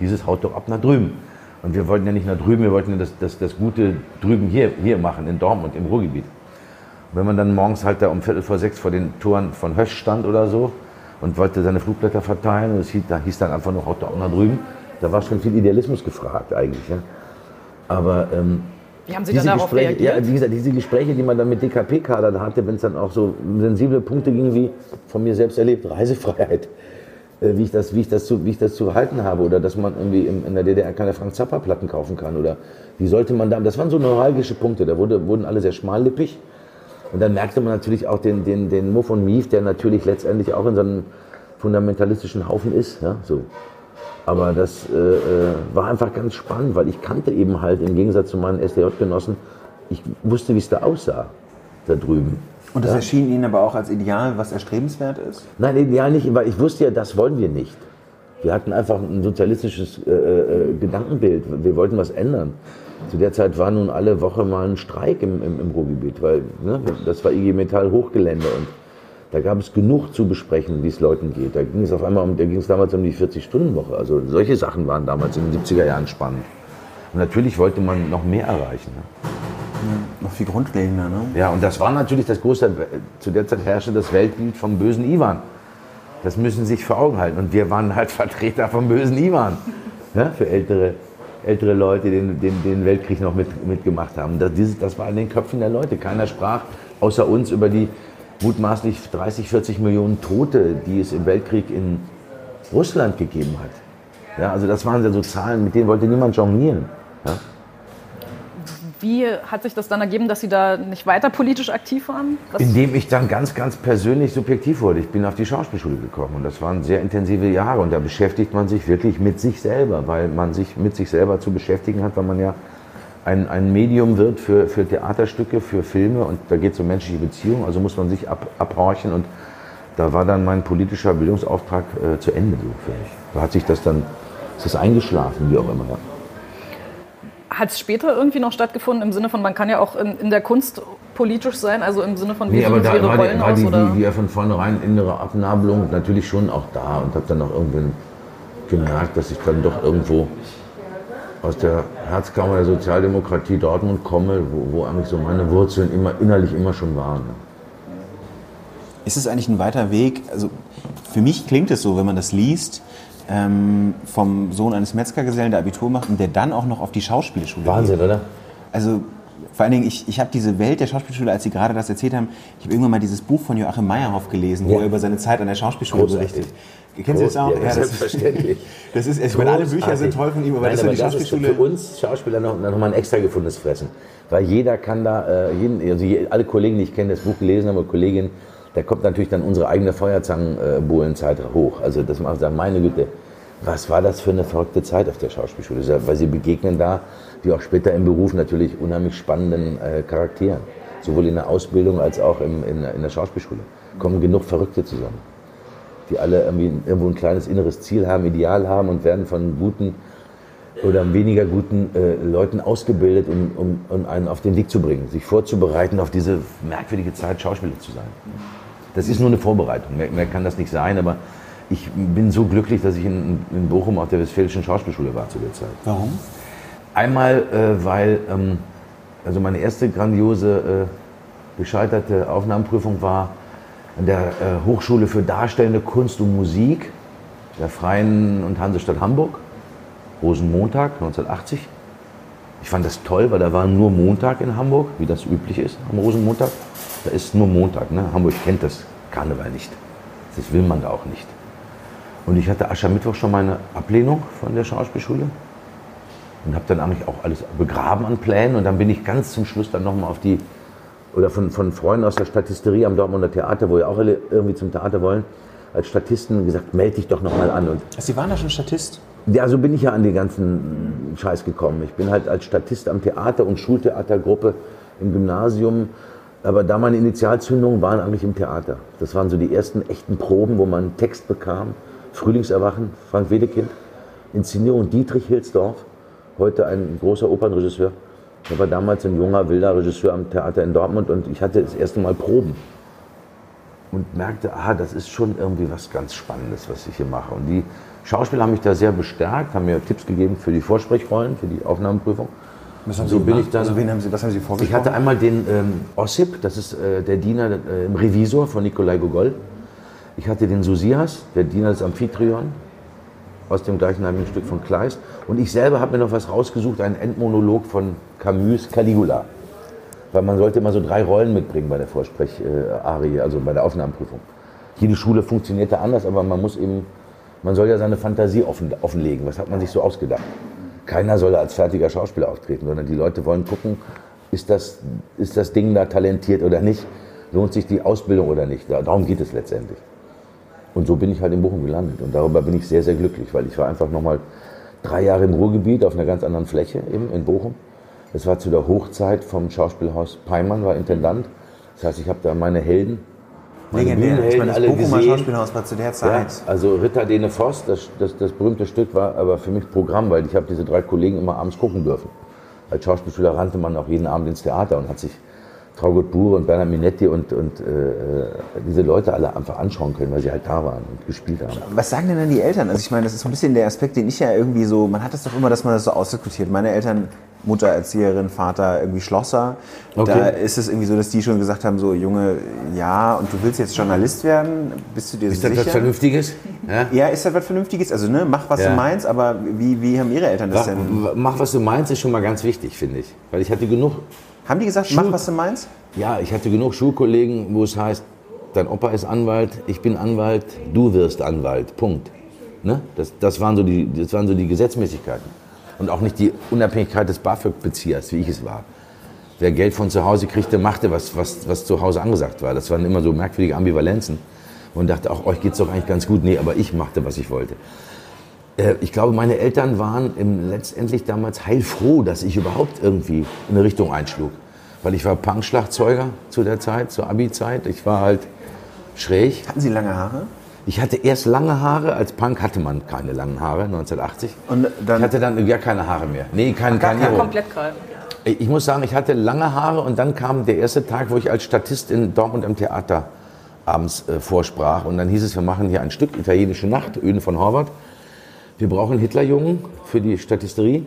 Dieses haut doch ab nach drüben. Und wir wollten ja nicht nach drüben, wir wollten ja das, das, das Gute drüben hier, hier machen, in Dortmund, im Ruhrgebiet. Und wenn man dann morgens halt da um Viertel vor sechs vor den Toren von Hösch stand oder so und wollte seine Flugblätter verteilen und es hieß, da hieß dann einfach nur, haut doch ab nach drüben, da war schon viel Idealismus gefragt eigentlich. Ja. Aber ähm, Wie haben Sie dann darauf Gespräche, reagiert? ja, wie gesagt, diese Gespräche, die man dann mit DKP-Kadern hatte, wenn es dann auch so sensible Punkte ging, wie von mir selbst erlebt, Reisefreiheit, äh, wie ich das, wie ich das, zu, wie ich das zu halten habe oder dass man irgendwie im, in der DDR keine Frank Zappa-Platten kaufen kann oder wie sollte man da, das waren so neuralgische Punkte, da wurde, wurden alle sehr schmallippig und dann merkte man natürlich auch den, den, den Muff und Mief, der natürlich letztendlich auch in so einem fundamentalistischen Haufen ist, ja, so. Aber das äh, äh, war einfach ganz spannend, weil ich kannte eben halt im Gegensatz zu meinen SDJ-Genossen, ich wusste, wie es da aussah, da drüben. Und das Ja. erschien Ihnen aber auch als Ideal, was erstrebenswert ist? Nein, ideal nicht, weil ich wusste ja, das wollen wir nicht. Wir hatten einfach ein sozialistisches äh, äh, Gedankenbild. Wir wollten was ändern. Zu der Zeit war nun alle Woche mal ein Streik im, im, im Ruhrgebiet, weil ne, das war IG Metall Hochgelände und da gab es genug zu besprechen, wie es Leuten geht. Da ging es auf einmal um, da ging es damals um die 40-Stunden-Woche. Also solche Sachen waren damals in den 70er Jahren spannend. Und natürlich wollte man noch mehr erreichen. Ne? Noch viel grundlegender, ne? Ja, und das war natürlich das große, zu der Zeit herrschte das Weltbild vom bösen Ivan. Das müssen Sie sich vor Augen halten. Und wir waren halt <laughs> Vertreter vom bösen Ivan. Ja, für ältere, ältere Leute, die den, den, den Weltkrieg noch mit, mitgemacht haben. Das, dieses, das war in den Köpfen der Leute. Keiner sprach außer uns über die mutmaßlich 30, 40 Millionen Tote, die es im Weltkrieg in Russland gegeben hat. Ja, also das waren ja so Zahlen, mit denen wollte niemand jonglieren. Ja? Wie hat sich das dann ergeben, dass Sie da nicht weiter politisch aktiv waren? Was Indem ich dann ganz, ganz persönlich subjektiv wurde. Ich bin auf die Schauspielschule gekommen und das waren sehr intensive Jahre und da beschäftigt man sich wirklich mit sich selber, weil man sich mit sich selber zu beschäftigen hat, weil man ja ein, ein Medium wird für, für Theaterstücke, für Filme und da geht es um menschliche Beziehungen, also muss man sich ab, abhorchen und da war dann mein politischer Bildungsauftrag äh, zu Ende so für mich. Da hat sich das dann, ist das eingeschlafen, wie auch immer. Ja. hat es später irgendwie noch stattgefunden im Sinne von, man kann ja auch in, in der Kunst politisch sein, also im Sinne von, wie Nee, aber da Ihre war, Rollen die, war aus? die, oder? die, die ja von vornherein innere Abnabelung natürlich schon auch da und habe dann auch irgendwann gemerkt, dass ich dann doch irgendwo aus der Herzkammer der Sozialdemokratie Dortmund komme, wo, wo eigentlich so meine Wurzeln immer innerlich immer schon waren. Ist es eigentlich ein weiter Weg? Also für mich klingt es so, wenn man das liest, ähm, vom Sohn eines Metzgergesellen, der Abitur macht und der dann auch noch auf die Schauspielschule geht. oder? Also vor allen Dingen, ich, ich habe diese Welt der Schauspielschule, als Sie gerade das erzählt haben, ich habe irgendwann mal dieses Buch von Joachim Meyerhoff gelesen, wo Ja. er über seine Zeit an der Schauspielschule Großartig. berichtet. Kennen Sie das auch? Ja, selbstverständlich. <laughs> Das ist, ich meine, alle Bücher sind toll von ihm, aber Nein, das aber das ist für uns Schauspieler noch, noch mal ein extra gefundenes Fressen. Weil jeder kann da, äh, jeden, also alle Kollegen, die ich kenne, das Buch gelesen haben, Kolleginnen, da kommt natürlich dann unsere eigene Feuerzangenbohlenzeit hoch. Also das macht sagen, meine Güte, was war das für eine verrückte Zeit auf der Schauspielschule? Weil sie begegnen da, wie auch später im Beruf, natürlich unheimlich spannenden äh, Charakteren. Sowohl in der Ausbildung als auch im, in, der- in der Schauspielschule. Kommen genug Verrückte zusammen die alle irgendwie irgendwo ein kleines inneres Ziel haben, Ideal haben und werden von guten oder weniger guten äh, Leuten ausgebildet, um, um, um einen auf den Weg zu bringen, sich vorzubereiten, auf diese merkwürdige Zeit Schauspieler zu sein. Das ist nur eine Vorbereitung, mehr, mehr kann das nicht sein, aber ich bin so glücklich, dass ich in, in Bochum auf der Westfälischen Schauspielschule war zu der Zeit. Warum? Einmal, äh, weil ähm, also meine erste grandiose äh, gescheiterte Aufnahmeprüfung war an der äh, Hochschule für Darstellende Kunst und Musik der Freien und Hansestadt Hamburg, Rosenmontag 1980. Ich fand das toll, weil da war nur Montag in Hamburg, wie das üblich ist am Rosenmontag. Da ist nur Montag. Ne? Hamburg kennt das Karneval nicht. Das will man da auch nicht. Und ich hatte Aschermittwoch schon meine Ablehnung von der Schauspielschule und habe dann eigentlich auch alles begraben an Plänen und dann bin ich ganz zum Schluss dann nochmal auf die, oder von, von Freunden aus der Statisterie am Dortmunder Theater, wo ja auch alle irgendwie zum Theater wollen, als Statisten gesagt, melde dich doch nochmal an. Und Sie waren da schon Statist? ja, so bin ich ja an den ganzen Scheiß gekommen. Ich bin halt als Statist am Theater und Schultheatergruppe im Gymnasium. Aber da meine Initialzündungen waren eigentlich im Theater. Das waren so die ersten echten Proben, wo man einen Text bekam. Frühlingserwachen, Frank Wedekind. Inszenierung Dietrich Hilsdorf, heute ein großer Opernregisseur. Er war damals ein junger, wilder Regisseur am Theater in Dortmund und ich hatte das erste Mal Proben und merkte, ah, das ist schon irgendwie was ganz Spannendes, was ich hier mache. Und die Schauspieler haben mich da sehr bestärkt, haben mir Tipps gegeben für die Vorsprechrollen, für die Aufnahmeprüfung. Was haben So Sie bin gemacht? ich dann- Also wen haben Sie, was haben Sie Ich vorgesprochen? hatte einmal den ähm, Ossip, das ist äh, der Diener äh, im Revisor von Nikolai Gogol. Ich hatte den Susias, der Diener des Amphitryon, aus dem gleichnamigen Stück von Kleist. Und ich selber habe mir noch was rausgesucht, einen Endmonolog von Camus, Caligula. Weil man sollte immer so drei Rollen mitbringen bei der Vorsprech-Arie, also bei der Aufnahmeprüfung. Jede Schule funktionierte anders, aber man muss eben, man soll ja seine Fantasie offen, offenlegen. Was hat man sich so ausgedacht? Keiner soll als fertiger Schauspieler auftreten, sondern die Leute wollen gucken, ist das, ist das Ding da talentiert oder nicht? Lohnt sich die Ausbildung oder nicht? Da- Darum geht es letztendlich. Und so bin ich halt in Bochum gelandet. Und darüber bin ich sehr, sehr glücklich, weil ich war einfach nochmal drei Jahre im Ruhrgebiet auf einer ganz anderen Fläche eben in Bochum. Es war zu der Hochzeit vom Schauspielhaus Peimann, war Intendant. Das heißt, ich habe da meine Helden, meine Legendär. Ich Bühnenhelden meine, das alle Bochumer gesehen. Schauspielhaus war zu der Ja, Zeit. also Ritter Dene Voss, das, das, das berühmte Stück war aber für mich Programm, weil ich habe diese drei Kollegen immer abends gucken dürfen. Als Schauspielschüler rannte man auch jeden Abend ins Theater und hat sich Traugott Bure und Bernhard Minetti und, und äh, diese Leute alle einfach anschauen können, weil sie halt da waren und gespielt haben. Was sagen denn dann die Eltern? Also ich meine, das ist so ein bisschen der Aspekt, den ich ja irgendwie so, man hat das doch immer, dass man das so ausdiskutiert. Meine Eltern, Mutter Erzieherin, Vater irgendwie Schlosser. Okay. Da ist es irgendwie so, dass die schon gesagt haben, so Junge, ja, und du willst jetzt Journalist werden? Bist du dir Ist das sicher? was Vernünftiges? Ja? ja, ist das was Vernünftiges? Also ne, mach was Ja. du meinst, aber wie, wie haben ihre Eltern das Mach, denn? mach, was du meinst, ist schon mal ganz wichtig, finde ich. Weil ich hatte genug, Haben die gesagt, mach was du meinst? ja, ich hatte genug Schulkollegen, wo es heißt, dein Opa ist Anwalt, ich bin Anwalt, du wirst Anwalt. Punkt. Ne? Das, das, waren so die, das waren so die Gesetzmäßigkeiten. Und auch nicht die Unabhängigkeit des BAföG-Beziehers, wie ich es war. Wer Geld von zu Hause kriegte, machte, was, was, was zu Hause angesagt war. Das waren immer so merkwürdige Ambivalenzen. Und dachte auch, euch geht's doch eigentlich ganz gut. Nee, aber ich machte, was ich wollte. Äh, Ich glaube, meine Eltern waren im, letztendlich damals heilfroh, dass ich überhaupt irgendwie in eine Richtung einschlug. Weil ich war Punkschlagzeuger zu der Zeit, zur Abi-Zeit. Ich war halt schräg. Hatten sie lange Haare? Ich hatte erst lange Haare, als Punk hatte man keine langen Haare, 1980. Und dann- ich hatte dann gar keine Haare mehr. Nee, kein, kein Ja, Iro. komplett gerade. Ich muss sagen, ich hatte lange Haare und dann kam der erste Tag, wo ich als Statist in Dortmund im Theater abends äh, vorsprach. Und dann hieß es, wir machen hier ein Stück, Italienische Nacht, Öden von Horvath. Wir brauchen Hitlerjungen für die Statisterie.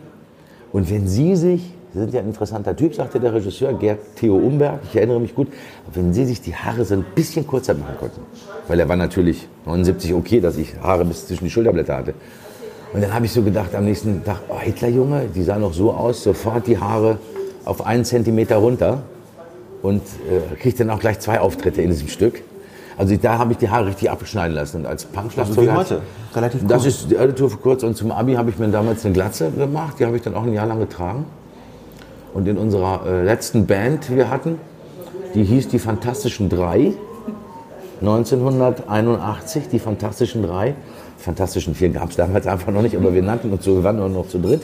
Und wenn Sie sich, Sie sind ja ein interessanter Typ, sagte der Regisseur, Gerd Theo Umberg, ich erinnere mich gut, wenn Sie sich die Haare so ein bisschen kurzer machen konnten. Weil er war natürlich 79 okay, dass ich Haare bis zwischen die Schulterblätter hatte. Und dann habe ich so gedacht am nächsten Tag, oh, Hitlerjunge, die sah noch so aus, sofort die Haare auf einen Zentimeter runter und äh, kriegt dann auch gleich zwei Auftritte in diesem Stück. Also da habe ich die Haare richtig abschneiden lassen. Und als Punkschlagzeuger... Also wie heute, relativ Das kurz. ist die alte Tour für kurz. Und zum Abi habe ich mir damals eine Glatze gemacht. Die habe ich dann auch ein Jahr lang getragen. Und in unserer äh, letzten Band, die wir hatten, die hieß die Fantastischen Drei. 1981, die Fantastischen Drei. Fantastischen Vier gab es damals einfach noch nicht, aber wir nannten uns so, wir waren nur noch zu dritt.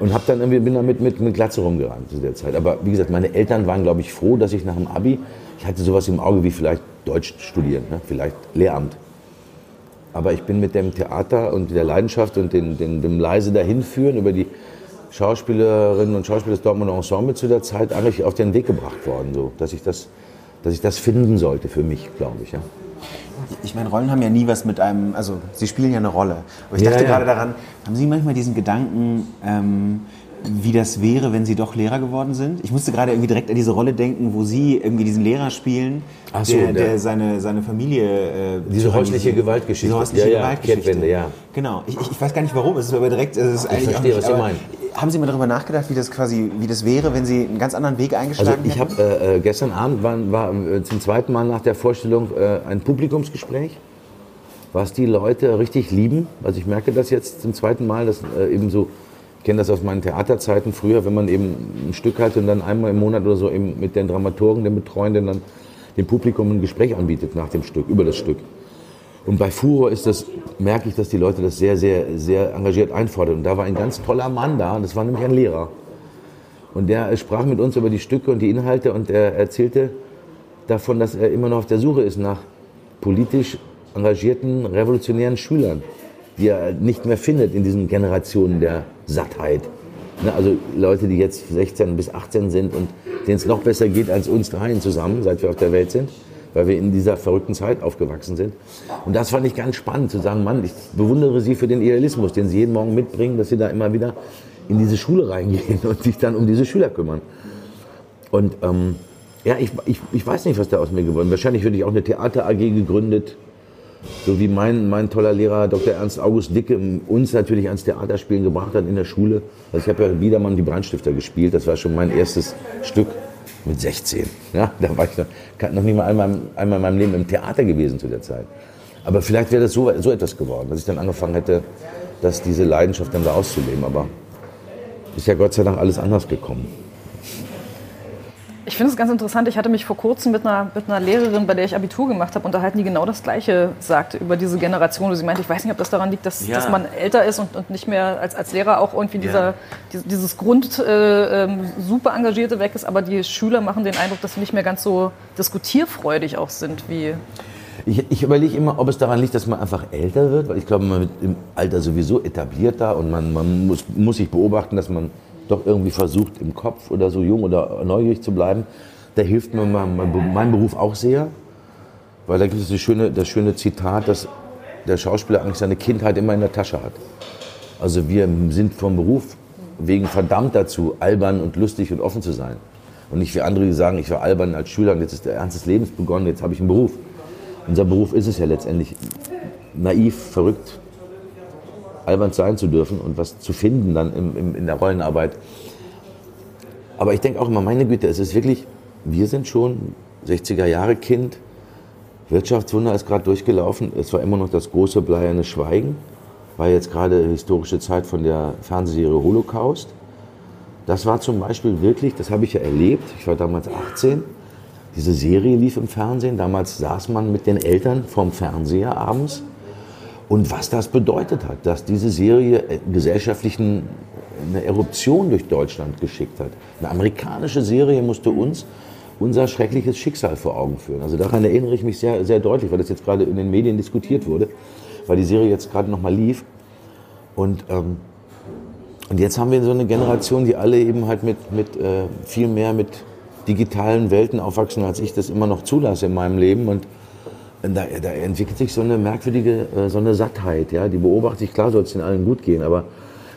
Und hab dann irgendwie, bin damit mit, mit Glatze rumgerannt zu der Zeit. Aber wie gesagt, meine Eltern waren, glaube ich, froh, dass ich nach dem Abi, ich hatte sowas im Auge wie vielleicht Deutsch studieren, ne? vielleicht Lehramt. Aber ich bin mit dem Theater und der Leidenschaft und den, den, dem leise dahinführen über die Schauspielerinnen und Schauspieler des Dortmunder Ensemble zu der Zeit eigentlich auf den Weg gebracht worden, so, dass ich das, dass ich das finden sollte für mich, glaube ich. Ja. Ich meine, Rollen haben ja nie was mit einem, also sie spielen ja eine Rolle. Aber ich Ja, dachte ja. gerade daran, haben Sie manchmal diesen Gedanken, ähm, wie das wäre, wenn Sie doch Lehrer geworden sind? Ich musste gerade irgendwie direkt an diese Rolle denken, wo Sie irgendwie diesen Lehrer spielen, so, der, der- der seine, seine Familie... Äh, Diese häusliche Gewaltgeschichte. Diese häusliche Ja, ja, Gewaltgeschichte. Ja. Genau. Ich, ich, ich weiß gar nicht warum, es ist aber direkt... Es ist auch verstehe, nicht, was Sie meinen. Haben Sie mal darüber nachgedacht, wie das quasi, wie das wäre, wenn Sie einen ganz anderen Weg Also eingeschlagen ich hätten? habe äh, äh, gestern Abend war, war äh, zum zweiten Mal nach der Vorstellung äh, ein Publikumsgespräch, was die Leute richtig lieben. Also ich merke das jetzt zum zweiten Mal, dass äh, eben so, ich kenne das aus meinen Theaterzeiten früher, wenn man eben ein Stück hat und dann einmal im Monat oder so eben mit den Dramaturgen, den Betreuenden dann dem Publikum ein Gespräch anbietet nach dem Stück, über das Stück. Und bei Furor ist das, merke ich, dass die Leute das sehr, sehr, sehr engagiert einfordern. Und da war ein ganz toller Mann da, das war nämlich ein Lehrer. Und der sprach mit uns über die Stücke und die Inhalte und er erzählte davon, dass er immer noch auf der Suche ist nach politisch engagierten, revolutionären Schülern, die er nicht mehr findet in diesen Generationen der Sattheit. Ne, also Leute, die jetzt 16 bis 18 sind und denen es noch besser geht als uns dreien zusammen, seit wir auf der Welt sind, weil wir in dieser verrückten Zeit aufgewachsen sind. Und das fand ich ganz spannend, zu sagen, Mann, ich bewundere Sie für den Idealismus, den Sie jeden Morgen mitbringen, dass Sie da immer wieder in diese Schule reingehen <laughs> und sich dann um diese Schüler kümmern. Und ähm, ja, ich, ich, ich weiß nicht, was da aus mir geworden ist. Wahrscheinlich würde ich auch eine Theater-AG gegründet, so wie mein, mein toller Lehrer Dr. Ernst August Dicke uns natürlich ans Theaterspielen gebracht hat in der Schule. Also ich habe ja Biedermann die Brandstifter gespielt, das war schon mein erstes Stück mit 16. Ja, da war ich noch, noch nicht mal einmal, einmal in meinem Leben im Theater gewesen zu der Zeit. Aber vielleicht wäre das so, so etwas geworden, dass ich dann angefangen hätte, dass diese Leidenschaft dann da auszuleben. Aber ist ja Gott sei Dank alles anders gekommen. Ich finde es ganz interessant. Ich hatte mich vor kurzem mit einer, mit einer Lehrerin, bei der ich Abitur gemacht habe, unterhalten, die genau das Gleiche sagte über diese Generation. Und sie meinte, ich weiß nicht, ob das daran liegt, dass, Ja. dass man älter ist und, und nicht mehr als, als Lehrer auch irgendwie dieser, dieses, dieses Grund äh, ähm, super Engagierte weg ist. Aber die Schüler machen den Eindruck, dass sie nicht mehr ganz so diskutierfreudig auch sind wie. Ich, ich überlege immer, ob es daran liegt, dass man einfach älter wird, weil ich glaube, man wird im Alter sowieso etablierter und man, man muss, muss sich beobachten, dass man doch irgendwie versucht, im Kopf oder so jung oder neugierig zu bleiben. Da hilft mir mein, mein Beruf auch sehr, weil da gibt es das schöne, das schöne Zitat, dass der Schauspieler eigentlich seine Kindheit immer in der Tasche hat. Also wir sind vom Beruf wegen verdammt dazu, albern und lustig und offen zu sein. Und nicht wie andere, die sagen, ich war albern als Schüler und jetzt ist der Ernst des Lebens begonnen, jetzt habe ich einen Beruf. Unser Beruf ist es ja letztendlich, naiv, verrückt, albern sein zu dürfen und was zu finden dann im, im, in der Rollenarbeit. Aber ich denke auch immer, meine Güte, es ist wirklich, wir sind schon 60er Jahre Kind, Wirtschaftswunder ist gerade durchgelaufen, es war immer noch das große bleierne Schweigen, war jetzt gerade historische Zeit von der Fernsehserie Holocaust. Das war zum Beispiel wirklich, das habe ich ja erlebt, ich war damals 18, diese Serie lief im Fernsehen, damals saß man mit den Eltern vorm Fernseher abends und was das bedeutet hat, dass diese Serie äh, gesellschaftlichen eine Eruption durch Deutschland geschickt hat. Eine amerikanische Serie musste uns unser schreckliches Schicksal vor Augen führen. Also daran erinnere ich mich sehr, sehr deutlich, weil das jetzt gerade in den Medien diskutiert wurde, weil die Serie jetzt gerade nochmal lief. Und, ähm, und jetzt haben wir so eine Generation, die alle eben halt mit, mit äh, viel mehr mit digitalen Welten aufwachsen, als ich das immer noch zulasse in meinem Leben. Und da, da entwickelt sich so eine merkwürdige, äh, so eine Sattheit. Ja? Die beobachte ich, klar soll es den allen gut gehen, aber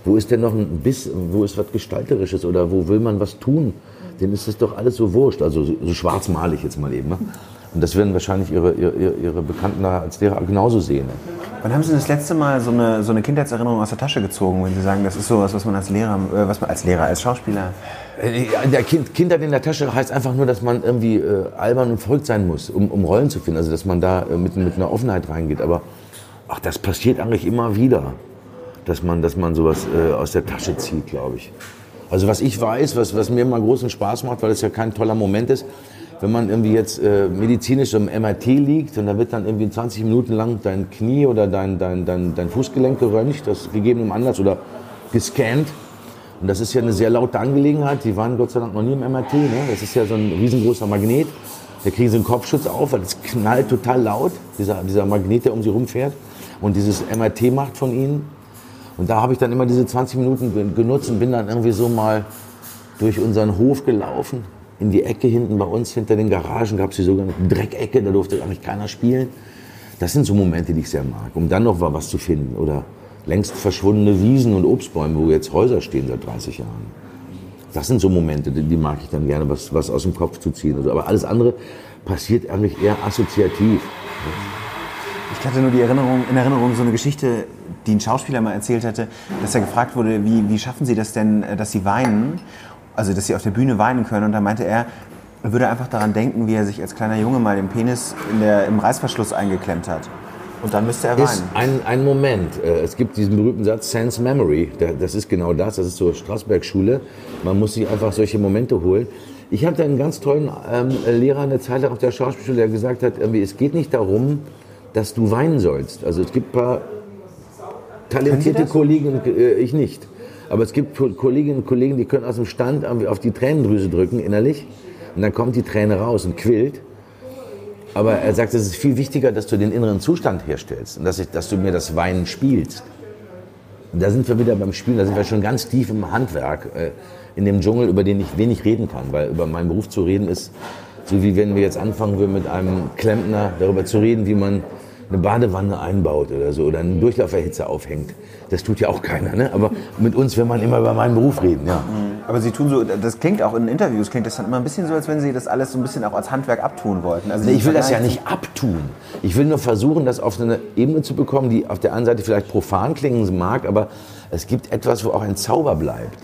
wo ist denn noch ein Biss, wo ist was Gestalterisches oder wo will man was tun? Denen ist das doch alles so wurscht. Also so, so schwarzmalig jetzt mal eben. Ne? Und das werden wahrscheinlich ihre, ihre, ihre Bekannten da als Lehrer genauso sehen. Wann haben Sie das letzte Mal so eine, so eine Kindheitserinnerung aus der Tasche gezogen, wenn Sie sagen, das ist sowas, was man als Lehrer, äh, was man als Lehrer, als Schauspieler äh, der kind, Kindheit in der Tasche heißt einfach nur, dass man irgendwie äh, albern und verrückt sein muss, um, um Rollen zu finden. Also dass man da äh, mit, mit einer Offenheit reingeht. Aber ach, das passiert eigentlich immer wieder, dass man, dass man sowas äh, aus der Tasche zieht, glaube ich. Also was ich weiß, was, was mir immer großen Spaß macht, weil es ja kein toller Moment ist, wenn man irgendwie jetzt äh, medizinisch im MRT liegt und da wird dann irgendwie 20 Minuten lang dein Knie oder dein, dein, dein, dein Fußgelenk geröntgt, das gegebenem Anlass oder gescannt und das ist ja eine sehr laute Angelegenheit. Die waren Gott sei Dank noch nie im MRT. Ne? Das ist ja so ein riesengroßer Magnet. Da kriegen sie einen Kopfschutz auf, weil es knallt total laut, dieser, dieser Magnet, der um sie rumfährt. Und dieses MRT macht von ihnen. Und da habe ich dann immer diese 20 Minuten genutzt und bin dann irgendwie so mal durch unseren Hof gelaufen. In die Ecke hinten bei uns, hinter den Garagen, gab es die sogenannte Dreckecke, da durfte eigentlich keiner spielen. Das sind so Momente, die ich sehr mag, um dann noch was zu finden. Oder längst verschwundene Wiesen und Obstbäume, wo jetzt Häuser stehen seit 30 Jahren. Das sind so Momente, die, die mag ich dann gerne, was, was aus dem Kopf zu ziehen. Also, aber alles andere passiert eigentlich eher assoziativ. Ich hatte nur die Erinnerung, in Erinnerung so eine Geschichte, die ein Schauspieler mal erzählt hatte, dass er gefragt wurde, wie, wie schaffen Sie das denn, dass Sie weinen? Also, dass Sie auf der Bühne weinen können. Und da meinte er, er würde einfach daran denken, wie er sich als kleiner Junge mal den Penis in der, im Reißverschluss eingeklemmt hat. Und dann müsste er weinen. Ist ein, ein Moment. Äh, es gibt diesen berühmten Satz, Sense Memory. Das ist genau das. Das ist so Straßberg-Schule. Man muss sich einfach solche Momente holen. Ich hatte einen ganz tollen ähm, Lehrer eine Zeit lang auf der Schauspielschule, der gesagt hat, es geht nicht darum, dass du weinen sollst. Also es gibt ein paar talentierte Kollegen, äh, ich nicht. Aber es gibt Kolleginnen und Kollegen, die können aus dem Stand auf die Tränendrüse drücken innerlich und dann kommt die Träne raus und quillt. Aber er sagt, es ist viel wichtiger, dass du den inneren Zustand herstellst und dass, ich, dass du mir das Weinen spielst. Und da sind wir wieder beim Spielen, da sind wir schon ganz tief im Handwerk, äh, in dem Dschungel, über den ich wenig reden kann, weil über meinen Beruf zu reden ist, so wie wenn wir jetzt anfangen würden mit einem Klempner darüber zu reden, wie man eine Badewanne einbaut oder so oder einen Durchlauferhitzer aufhängt. Das tut ja auch keiner, ne? Aber mit uns will man immer über meinen Beruf reden, ja. Mhm. Aber Sie tun so, das klingt auch in Interviews, klingt das dann immer ein bisschen so, als wenn Sie das alles so ein bisschen auch als Handwerk abtun wollten. Also ich will das ja nicht abtun. Ich will nur versuchen, das auf eine Ebene zu bekommen, die auf der einen Seite vielleicht profan klingen mag, aber es gibt etwas, wo auch ein Zauber bleibt.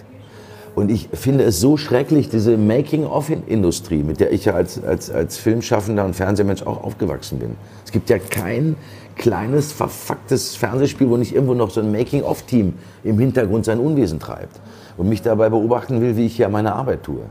Und ich finde es so schrecklich, diese Making-of-Industrie, mit der ich ja als, als, als Filmschaffender und Fernsehmensch auch aufgewachsen bin. Es gibt ja kein kleines, verfucktes Fernsehspiel, wo nicht irgendwo noch so ein Making-of-Team im Hintergrund sein Unwesen treibt und mich dabei beobachten will, wie ich hier meine Arbeit tue.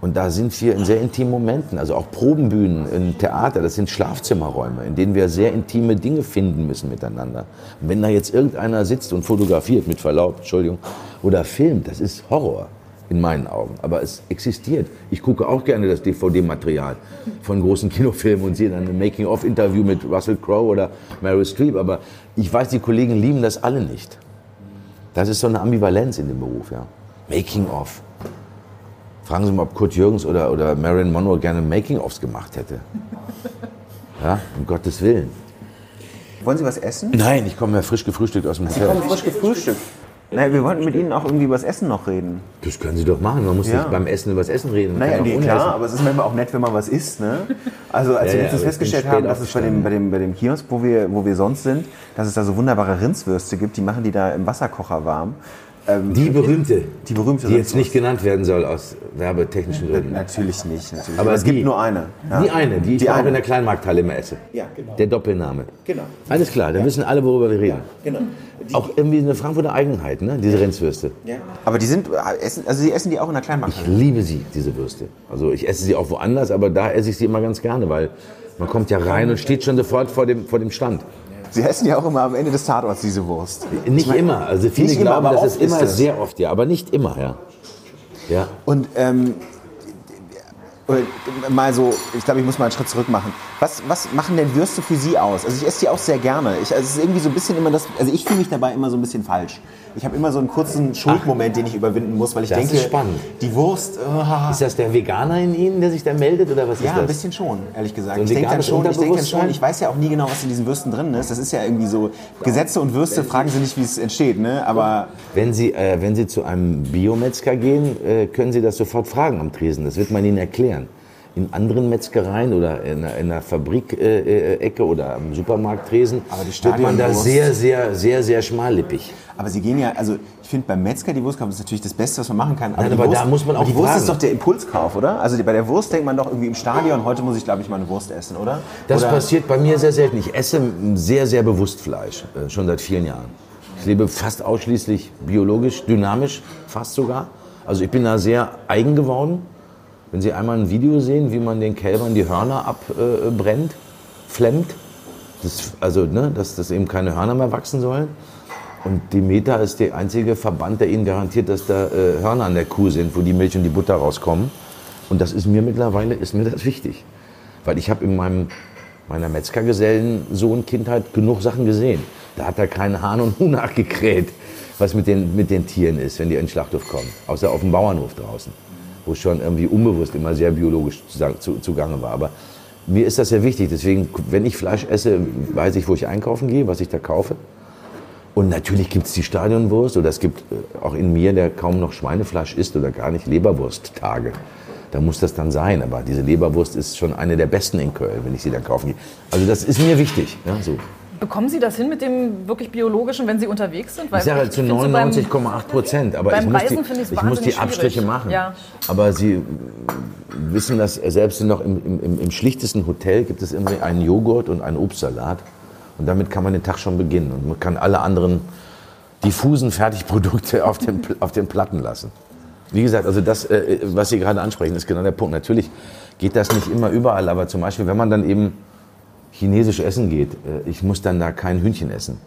Und da sind wir in sehr intimen Momenten, also auch Probenbühnen im Theater, das sind Schlafzimmerräume, in denen wir sehr intime Dinge finden müssen miteinander. Und wenn da jetzt irgendeiner sitzt und fotografiert, mit Verlaub, Entschuldigung, oder filmt, das ist Horror in meinen Augen. Aber es existiert. Ich gucke auch gerne das DVD-Material von großen Kinofilmen und sehe dann ein Making-of-Interview mit Russell Crowe oder Meryl Streep. Aber ich weiß, die Kollegen lieben das alle nicht. Das ist so eine Ambivalenz in dem Beruf, ja. Making-of Fragen Sie mal, ob Kurt Jürgens oder, oder Marilyn Monroe gerne Making-ofs gemacht hätte. <laughs> Ja, um Gottes Willen. Wollen Sie was essen? Nein, ich komme ja frisch gefrühstückt aus dem Sie Hotel. kommen frisch gefrühstückt. Nein, wir wollten mit Ihnen auch irgendwie über das Essen noch reden. Das können Sie doch machen. Man muss Ja. nicht beim Essen über das Essen reden. Man Naja, nee, klar, essen. aber es ist manchmal auch nett, wenn man was isst. Ne? Also als Ja, wir ja, letztens bin festgestellt haben, dass es bei dem, bei, dem, bei dem Kiosk, wo wir, wo wir sonst sind, dass es da so wunderbare Rindswürste gibt, die machen die da im Wasserkocher warm. Ähm, Die berühmte, Die berühmte die jetzt nicht genannt werden soll aus werbetechnischen Gründen. Natürlich nicht. Natürlich. Aber es die- gibt nur eine. Ja. Die eine, die ich Die auch eine. in der Kleinmarkthalle immer esse. Ja, genau. Der Doppelname. Genau. Alles klar, dann wissen alle, worüber wir reden. Genau. Auch irgendwie eine Frankfurter Eigenheit, ne? diese Rindswürste. Ja. Aber die sind, äh, essen, also sie essen die auch in der Ich Kleinmarkthalle. liebe sie, diese Würste. Also ich esse sie auch woanders, aber da esse ich sie immer ganz gerne, weil man kommt ja rein und steht schon sofort vor dem, vor dem Stand. Sie essen ja auch immer am Ende des Tatorts diese Wurst. Nicht immer, also viele Nicht immer, glauben, aber dass es ist immer das. sehr oft, ja, aber nicht immer, ja. Ja, Und ähm, äh, mal so, ich glaube, ich muss mal einen Schritt zurück machen. Was, was machen denn Würste für Sie aus? Also ich esse die auch sehr gerne. Ich, also es ist irgendwie so ein bisschen immer das, also ich fühle mich dabei immer so ein bisschen falsch. Ich habe immer so einen kurzen Schuldmoment, den ich überwinden muss, weil ich Das denke, ist spannend. die Wurst, ah, Ist das der Veganer in Ihnen, der sich da meldet, oder was ja, ist ein das? bisschen schon, ehrlich gesagt. So ein ich denke dann schon, ich denke dann schon, ich weiß ja auch nie genau, was in diesen Würsten drin ist. Das ist ja irgendwie so, Gesetze und Würste fragen Sie nicht, wie es entsteht, ne? Aber Wenn Sie, äh, wenn Sie zu einem Biometzger gehen, äh, können Sie das sofort fragen am Tresen. Das wird man Ihnen erklären. In anderen Metzgereien oder in einer, in einer Fabrik-Ecke äh, Ecke oder am Supermarkttresen Aber die wird man da sehr, sehr, sehr, sehr schmallippig. Aber sie gehen ja, also ich finde beim Metzger die Wurst kaufen ist natürlich das Beste, was man machen kann. Nein, die aber Wurst, da muss man aber auch Die Wurst fragen. ist doch der Impulskauf, oder? Also bei der Wurst denkt man doch irgendwie im Stadion, heute muss ich glaube ich mal eine Wurst essen, oder? Das oder passiert bei mir sehr selten. Ich esse sehr, sehr bewusst Fleisch, äh, schon seit vielen Jahren. Ich lebe fast ausschließlich biologisch, dynamisch, fast sogar. Also ich bin da sehr eigen geworden. Wenn Sie einmal ein Video sehen, wie man den Kälbern die Hörner abbrennt, flemmt, das, also ne, dass, dass eben keine Hörner mehr wachsen sollen. Und die Meta ist der einzige Verband, der Ihnen garantiert, dass da äh, Hörner an der Kuh sind, wo die Milch und die Butter rauskommen. Und das ist mir mittlerweile ist mir das wichtig. Weil ich habe in meinem, meiner Metzgergesellensohn-Kindheit genug Sachen gesehen. Da hat er keinen Hahn und Huhn nachgekräht, was mit den, mit den Tieren ist, wenn die in den Schlachthof kommen. Außer auf dem Bauernhof draußen, wo es schon irgendwie unbewusst immer sehr biologisch zu- zu- zugange war. Aber mir ist das sehr wichtig. Deswegen, wenn ich Fleisch esse, weiß ich, wo ich einkaufen gehe, was ich da kaufe. Und natürlich gibt es die Stadionwurst oder es gibt äh, auch in mir, der kaum noch Schweinefleisch isst oder gar nicht Leberwursttage. Da muss das dann sein. Aber diese Leberwurst ist schon eine der besten in Köln, wenn ich sie dann kaufen gehe. Also das ist mir wichtig. Ja, so. Bekommen Sie das hin mit dem wirklich biologischen, wenn Sie unterwegs sind? Weil Ich sage halt zu so beim- 99,8 Prozent. Aber beim ich muss, Reisen die, ich ich muss die Abstriche schwierig. machen. Ja. Aber Sie äh, wissen, dass selbst noch im, im, im schlichtesten Hotel gibt es irgendwie einen Joghurt und einen Obstsalat. Und damit kann man den Tag schon beginnen. Und man kann alle anderen diffusen Fertigprodukte <laughs> auf den, auf den Platten lassen. Wie gesagt, also das, äh, was Sie gerade ansprechen, ist genau der Punkt. Natürlich geht das nicht immer überall, aber zum Beispiel, wenn man dann eben chinesisch essen geht, äh, ich muss dann da kein Hühnchen essen.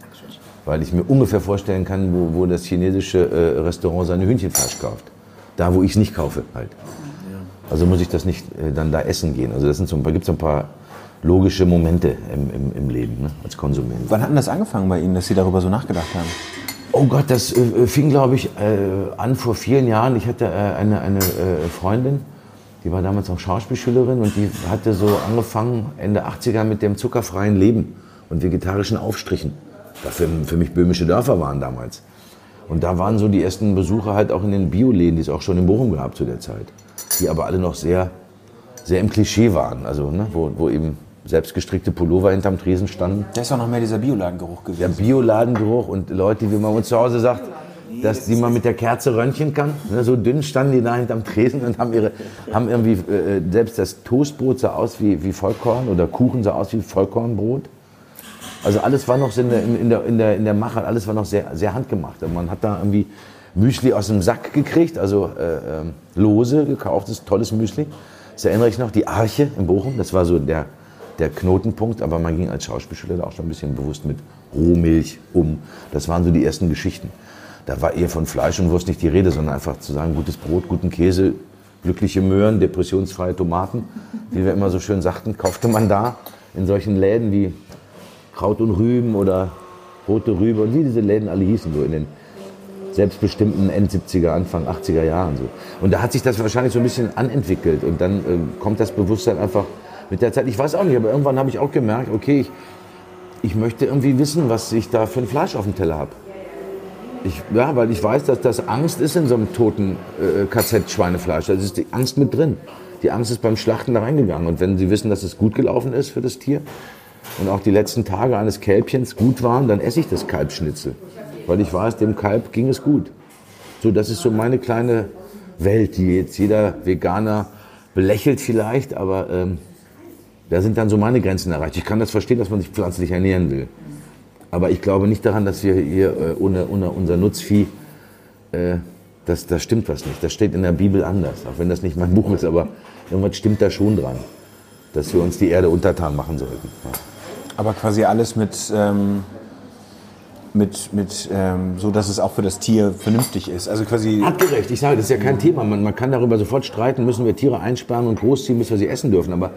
Weil ich mir ungefähr vorstellen kann, wo, wo das chinesische äh, Restaurant seine Hühnchenfleisch kauft. Da, wo ich es nicht kaufe halt. Also muss ich das nicht äh, dann da essen gehen. Also das sind so, da gibt es ein paar logische Momente im, im, im Leben ne, als Konsument. Wann hat denn das angefangen bei Ihnen, dass Sie darüber so nachgedacht haben? Oh Gott, das äh, fing, glaube ich, äh, an vor vielen Jahren. Ich hatte äh, eine, eine Freundin, die war damals noch Schauspielschülerin und die hatte so angefangen, Ende 80er mit dem zuckerfreien Leben und vegetarischen Aufstrichen. Was für, für mich böhmische Dörfer waren damals. Und da waren so die ersten Besucher halt auch in den Bioläden, die es auch schon in Bochum gab zu der Zeit. Die aber alle noch sehr, sehr im Klischee waren. Also, ne, wo, wo eben selbstgestrickte Pullover hinterm Tresen standen. Da ist auch noch mehr dieser Bioladengeruch Der gewesen. Bioladengeruch und Leute, wie man uns zu Hause sagt, dass die man mit der Kerze röntgen kann. Ne, so dünn standen die da hinterm Tresen und haben, ihre, haben irgendwie, äh, selbst das Toastbrot sah aus wie, wie Vollkorn oder Kuchen sah aus wie Vollkornbrot. Also alles war noch in der, in der, in der, in der Mache, alles war noch sehr, sehr handgemacht. Und man hat da irgendwie Müsli aus dem Sack gekriegt, also äh, ähm, lose gekauftes, tolles Müsli. Das erinnere ich noch, die Arche in Bochum, das war so der, der Knotenpunkt, aber man ging als Schauspielschüler da auch schon ein bisschen bewusst mit Rohmilch um. Das waren so die ersten Geschichten. Da war eher von Fleisch und Wurst nicht die Rede, sondern einfach zu sagen, gutes Brot, guten Käse, glückliche Möhren, depressionsfreie Tomaten, wie wir immer so schön sagten, kaufte man da in solchen Läden wie Kraut und Rüben oder Rote Rübe und wie diese Läden alle hießen, so in den selbstbestimmten End-70er, Anfang 80er Jahren. So. Und da hat sich das wahrscheinlich so ein bisschen anentwickelt und dann äh, kommt das Bewusstsein einfach mit der Zeit. Ich weiß auch nicht, aber irgendwann habe ich auch gemerkt, okay, ich, ich möchte irgendwie wissen, was ich da für ein Fleisch auf dem Teller habe. Ich, ja, weil ich weiß, dass das Angst ist in so einem toten äh, KZ-Schweinefleisch. Da ist die Angst mit drin. Die Angst ist beim Schlachten da reingegangen. Und wenn Sie wissen, dass es gut gelaufen ist für das Tier und auch die letzten Tage eines Kälbchens gut waren, dann esse ich das Kalbschnitzel. Weil ich weiß, dem Kalb ging es gut. So, das ist so meine kleine Welt, die jetzt jeder Veganer belächelt vielleicht, aber ähm, da sind dann so meine Grenzen erreicht. Ich kann das verstehen, dass man sich pflanzlich ernähren will. Aber ich glaube nicht daran, dass wir hier äh, ohne, ohne unser Nutzvieh, äh, das, das stimmt was nicht. Das steht in der Bibel anders, auch wenn das nicht mein Buch ist, aber irgendwas stimmt da schon dran, dass wir uns die Erde untertan machen sollten. Ja. Aber quasi alles mit, ähm, mit, mit ähm, so, dass es auch für das Tier vernünftig ist. Also quasi Artgerecht, ich sage, das ist ja kein Thema. Man, man kann darüber sofort streiten, müssen wir Tiere einsperren und großziehen, bis wir sie essen dürfen. Aber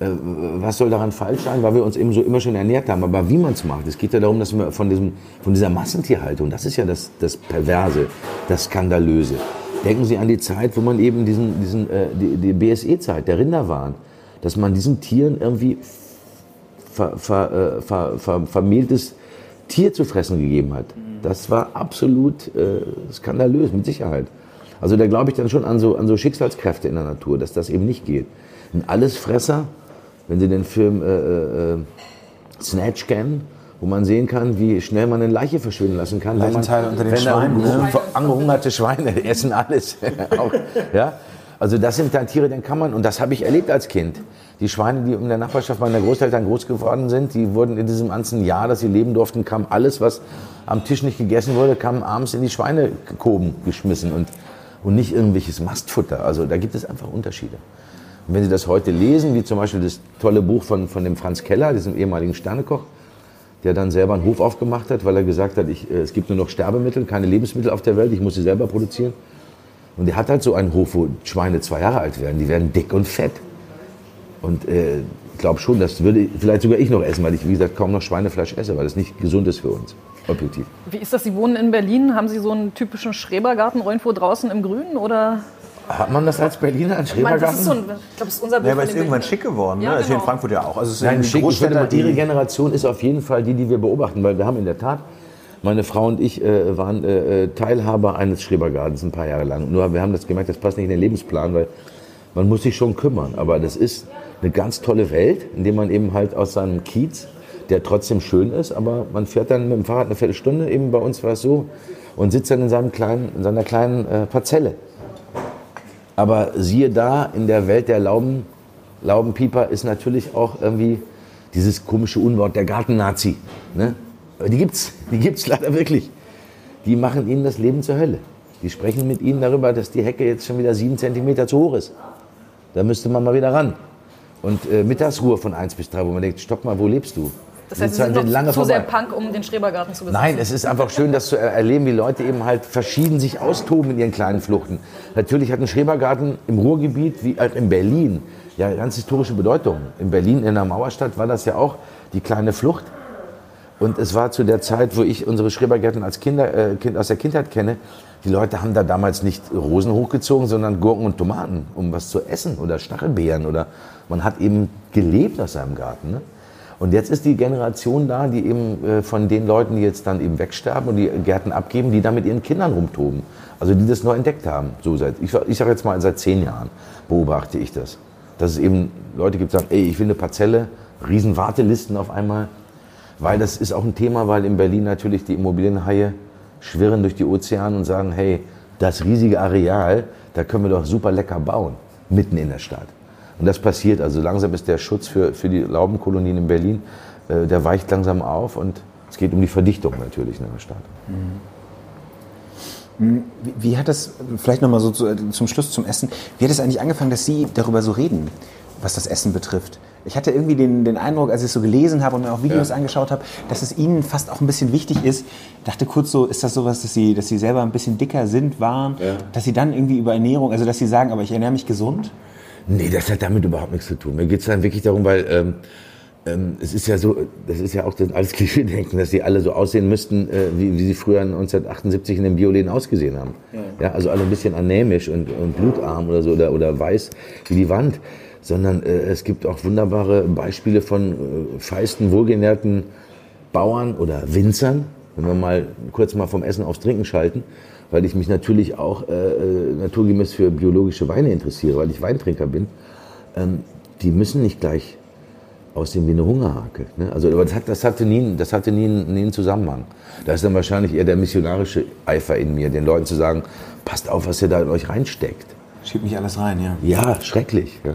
was soll daran falsch sein, weil wir uns eben so immer schon ernährt haben. Aber wie man es macht, es geht ja darum, dass wir von, diesem, von dieser Massentierhaltung, das ist ja das, das Perverse, das Skandalöse. Denken Sie an die Zeit, wo man eben diesen, diesen, äh, die, die BSE-Zeit, der Rinderwahn, dass man diesen Tieren irgendwie ver, ver, äh, ver, ver, vermehltes Tier zu fressen gegeben hat. Das war absolut äh, skandalös, mit Sicherheit. Also da glaube ich dann schon an so, an so Schicksalskräfte in der Natur, dass das eben nicht geht. Ein Allesfresser wenn Sie den Film äh, äh, Snatch kennen, wo man sehen kann, wie schnell man eine Leiche verschwinden lassen kann. Leichenteile unter den Schweinen. Ne? Angehungerte Schweine <laughs> essen alles. <laughs> Auch, ja? Also das sind dann Tiere, den kann man, und das habe ich erlebt als Kind. Die Schweine, die in der Nachbarschaft meiner Großeltern groß geworden sind, die wurden in diesem ganzen Jahr, dass sie leben durften, kam alles, was am Tisch nicht gegessen wurde, kam abends in die Schweinekoben geschmissen und, und nicht irgendwelches Mastfutter. Also da gibt es einfach Unterschiede. Und wenn Sie das heute lesen, wie zum Beispiel das tolle Buch von, von dem Franz Keller, diesem ehemaligen Sternekoch, der dann selber einen Hof aufgemacht hat, weil er gesagt hat, ich, äh, es gibt nur noch Sterbemittel, keine Lebensmittel auf der Welt, ich muss sie selber produzieren. Und er hat halt so einen Hof, wo Schweine zwei Jahre alt werden, die werden dick und fett. Und äh, ich glaube schon, das würde vielleicht sogar ich noch essen, weil ich, wie gesagt, kaum noch Schweinefleisch esse, weil das nicht gesund ist für uns, objektiv. Wie ist das? Sie wohnen in Berlin, haben Sie so einen typischen Schrebergarten irgendwo draußen im Grünen oder? Hat man das als Berliner, ein Schrebergarten? Das ist so ein, ich glaube, das ist unser Bild Ja, aber ist irgendwann schick geworden. Ja, ne? Das ist hier in genau. Frankfurt ja auch. Also es sind Nein, die schick, ich mal, Ihre die Generation ist auf jeden Fall die, die wir beobachten, weil wir haben in der Tat, meine Frau und ich äh, waren äh, Teilhaber eines Schrebergartens ein paar Jahre lang. Nur wir haben das gemerkt, das passt nicht in den Lebensplan, weil man muss sich schon kümmern. Aber das ist eine ganz tolle Welt, in der man eben halt aus seinem Kiez, der trotzdem schön ist, aber man fährt dann mit dem Fahrrad eine Viertelstunde, eben bei uns war es so, und sitzt dann in, seinem kleinen, in seiner kleinen äh, Parzelle. Aber siehe da, in der Welt der Lauben, Laubenpieper ist natürlich auch irgendwie dieses komische Unwort, der Gartennazi. Ne? Aber Die gibt's, die gibt's leider wirklich. Die machen ihnen das Leben zur Hölle. Die sprechen mit ihnen darüber, dass die Hecke jetzt schon wieder sieben Zentimeter zu hoch ist. Da müsste man mal wieder ran. Und äh, Mittagsruhe von eins bis drei, wo man denkt, stopp mal, wo lebst du? Das heißt, Sie sind noch lange zu sehr vorbei. Punk, um den Schrebergarten zu besitzen. Nein, es ist einfach schön, das zu er- erleben, wie Leute eben halt verschieden sich austoben in ihren kleinen Fluchten. Natürlich hat ein Schrebergarten im Ruhrgebiet, wie auch in Berlin, ja ganz historische Bedeutung. In Berlin, in der Mauerstadt, war das ja auch die kleine Flucht. Und es war zu der Zeit, wo ich unsere Schrebergärten als Kinder, äh, kind, aus der Kindheit kenne, die Leute haben da damals nicht Rosen hochgezogen, sondern Gurken und Tomaten, um was zu essen oder Stachelbeeren. Oder man hat eben gelebt aus seinem Garten. Ne? Und jetzt ist die Generation da, die eben äh, von den Leuten, die jetzt dann eben wegsterben und die Gärten abgeben, die da mit ihren Kindern rumtoben. Also die das neu entdeckt haben. So seit, ich, ich sage jetzt mal, seit zehn Jahren beobachte ich das. Dass es eben Leute gibt, die sagen, ey, ich will eine Parzelle, riesen Wartelisten auf einmal. Weil das ist auch ein Thema, weil in Berlin natürlich die Immobilienhaie schwirren durch die Ozeane und sagen, hey, das riesige Areal, da können wir doch super lecker bauen, mitten in der Stadt. Und das passiert, also langsam ist der Schutz für, für die Laubenkolonien in Berlin, äh, der weicht langsam auf und es geht um die Verdichtung natürlich in der Stadt. Wie, wie hat das, vielleicht nochmal so zu, zum Schluss zum Essen, wie hat es eigentlich angefangen, dass Sie darüber so reden, was das Essen betrifft? Ich hatte irgendwie den, den Eindruck, als ich es so gelesen habe und mir auch Videos Ja. angeschaut habe, dass es Ihnen fast auch ein bisschen wichtig ist. Dachte kurz so, ist das sowas, dass Sie, dass Sie selber ein bisschen dicker sind, waren, Ja. dass Sie dann irgendwie über Ernährung, also dass Sie sagen, aber ich ernähre mich gesund? Nee, das hat damit überhaupt nichts zu tun. Mir geht es dann wirklich darum, weil ähm, Ähm, es ist ja so, das ist ja auch das alles <laughs> Klischee-Denken, dass die alle so aussehen müssten, äh, wie, wie sie früher 1978 in den Bioläden ausgesehen haben. Ja. ja. also alle ein bisschen anämisch und, und blutarm oder so oder, oder weiß wie die Wand. Sondern äh, es gibt auch wunderbare Beispiele von äh, feisten, wohlgenährten Bauern oder Winzern, wenn wir mal kurz mal vom Essen aufs Trinken schalten, weil ich mich natürlich auch äh, äh naturgemäß für biologische Weine interessiere, weil ich Weintrinker bin. Ähm, die müssen nicht gleich aussehen wie eine Hungerhake. Ne? Also das, hat, das hatte, nie, das hatte nie, nie einen Zusammenhang. Da ist dann wahrscheinlich eher der missionarische Eifer in mir, den Leuten zu sagen, passt auf, was ihr da in euch reinsteckt. Schiebt nicht alles rein, ja. Ja, schrecklich. Ja.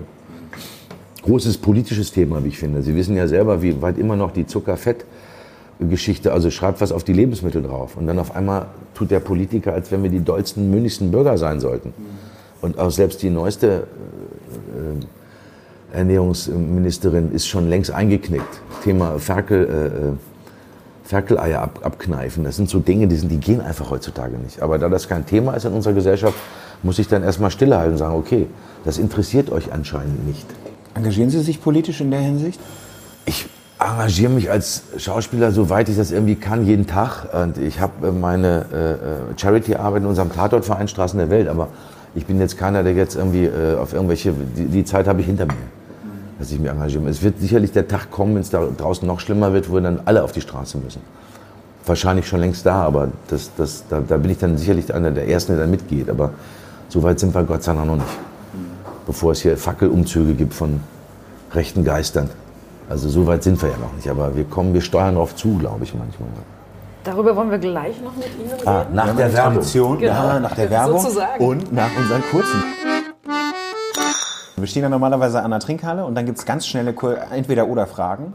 Großes politisches Thema, wie ich finde. Sie wissen ja selber, wie weit immer noch die Zucker-Fett-Geschichte, also schreibt was auf die Lebensmittel drauf. Und dann auf einmal tut der Politiker, als wenn wir die dollsten, mündigsten Bürger sein sollten. Und auch selbst die neueste äh, äh Ernährungsministerin ist schon längst eingeknickt. Thema Ferkel, äh, äh, Ferkeleier ab, abkneifen. Das sind so Dinge, die, sind, die gehen einfach heutzutage nicht. Aber da das kein Thema ist in unserer Gesellschaft, muss ich dann erstmal stillehalten und sagen, okay, das interessiert euch anscheinend nicht. Engagieren Sie sich politisch in der Hinsicht? Ich engagiere mich als Schauspieler, soweit ich das irgendwie kann, jeden Tag. Und ich habe meine äh, äh, Charity-Arbeit in unserem Tatortverein Straßen der Welt. Aber ich bin jetzt keiner, der jetzt irgendwie äh, auf irgendwelche, die, die Zeit habe ich hinter mir dass ich mich engagiere. Es wird sicherlich der Tag kommen, wenn es da draußen noch schlimmer wird, wo dann alle auf die Straße müssen. Wahrscheinlich schon längst da, aber das, das, da, da bin ich dann sicherlich einer der Ersten, der da mitgeht. Aber so weit sind wir Gott sei Dank noch nicht. Bevor es hier Fackelumzüge gibt von rechten Geistern. Also so weit sind wir ja noch nicht. Aber wir kommen, wir steuern darauf zu, glaube ich manchmal. Darüber wollen wir gleich noch mit Ihnen reden. Ah, nach der Werbung. Genau. Ja, nach der Werbung Sozusagen. und nach unseren kurzen. Wir stehen ja normalerweise an der Trinkhalle und dann gibt es ganz schnelle Entweder-Oder-Fragen.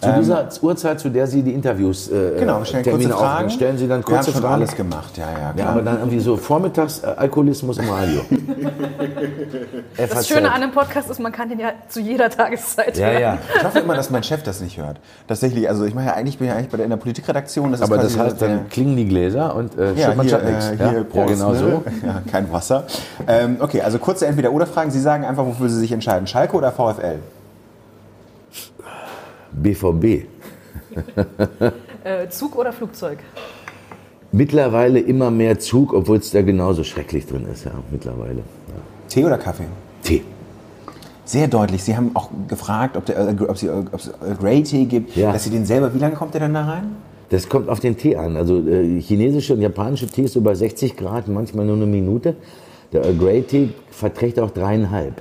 Zu dieser ähm, Uhrzeit, zu der Sie die Interviews äh, genau, stellen Termine kurze Fragen. stellen Sie dann kurze Wir haben schon Fragen. alles gemacht, ja, ja, klar. Ja, aber dann irgendwie so Vormittagsalkoholismus im Radio. <laughs> das Schöne an einem Podcast ist, man kann den ja zu jeder Tageszeit ja, hören. Ja. Ich hoffe immer, dass mein Chef das nicht hört. Tatsächlich, also ich mache ja eigentlich, bin ja eigentlich bei der, in der Politikredaktion. Das aber das heißt, dann klingen die Gläser und äh, ja, man hier, nichts. Äh, hier ja? Prost, genau ne? so. Ja, kein Wasser. Ähm, okay, also kurze Entweder-Oder-Fragen. Sie sagen einfach, wofür Sie sich entscheiden. Schalke oder VfL? BVB. äh, Zug oder Flugzeug? Mittlerweile immer mehr Zug, obwohl es da genauso schrecklich drin ist, ja, mittlerweile. Ja. Tee oder Kaffee? Tee. Sehr deutlich. Sie haben auch gefragt, ob, der, ob, Sie, ob es Grey Tee gibt, Ja. dass Sie den selber, wie lange kommt der denn da rein? Das kommt auf den Tee an. Also äh, chinesische und japanische Tee ist so bei 60 Grad, manchmal nur eine Minute. Der Earl Grey Tee verträgt auch dreieinhalb.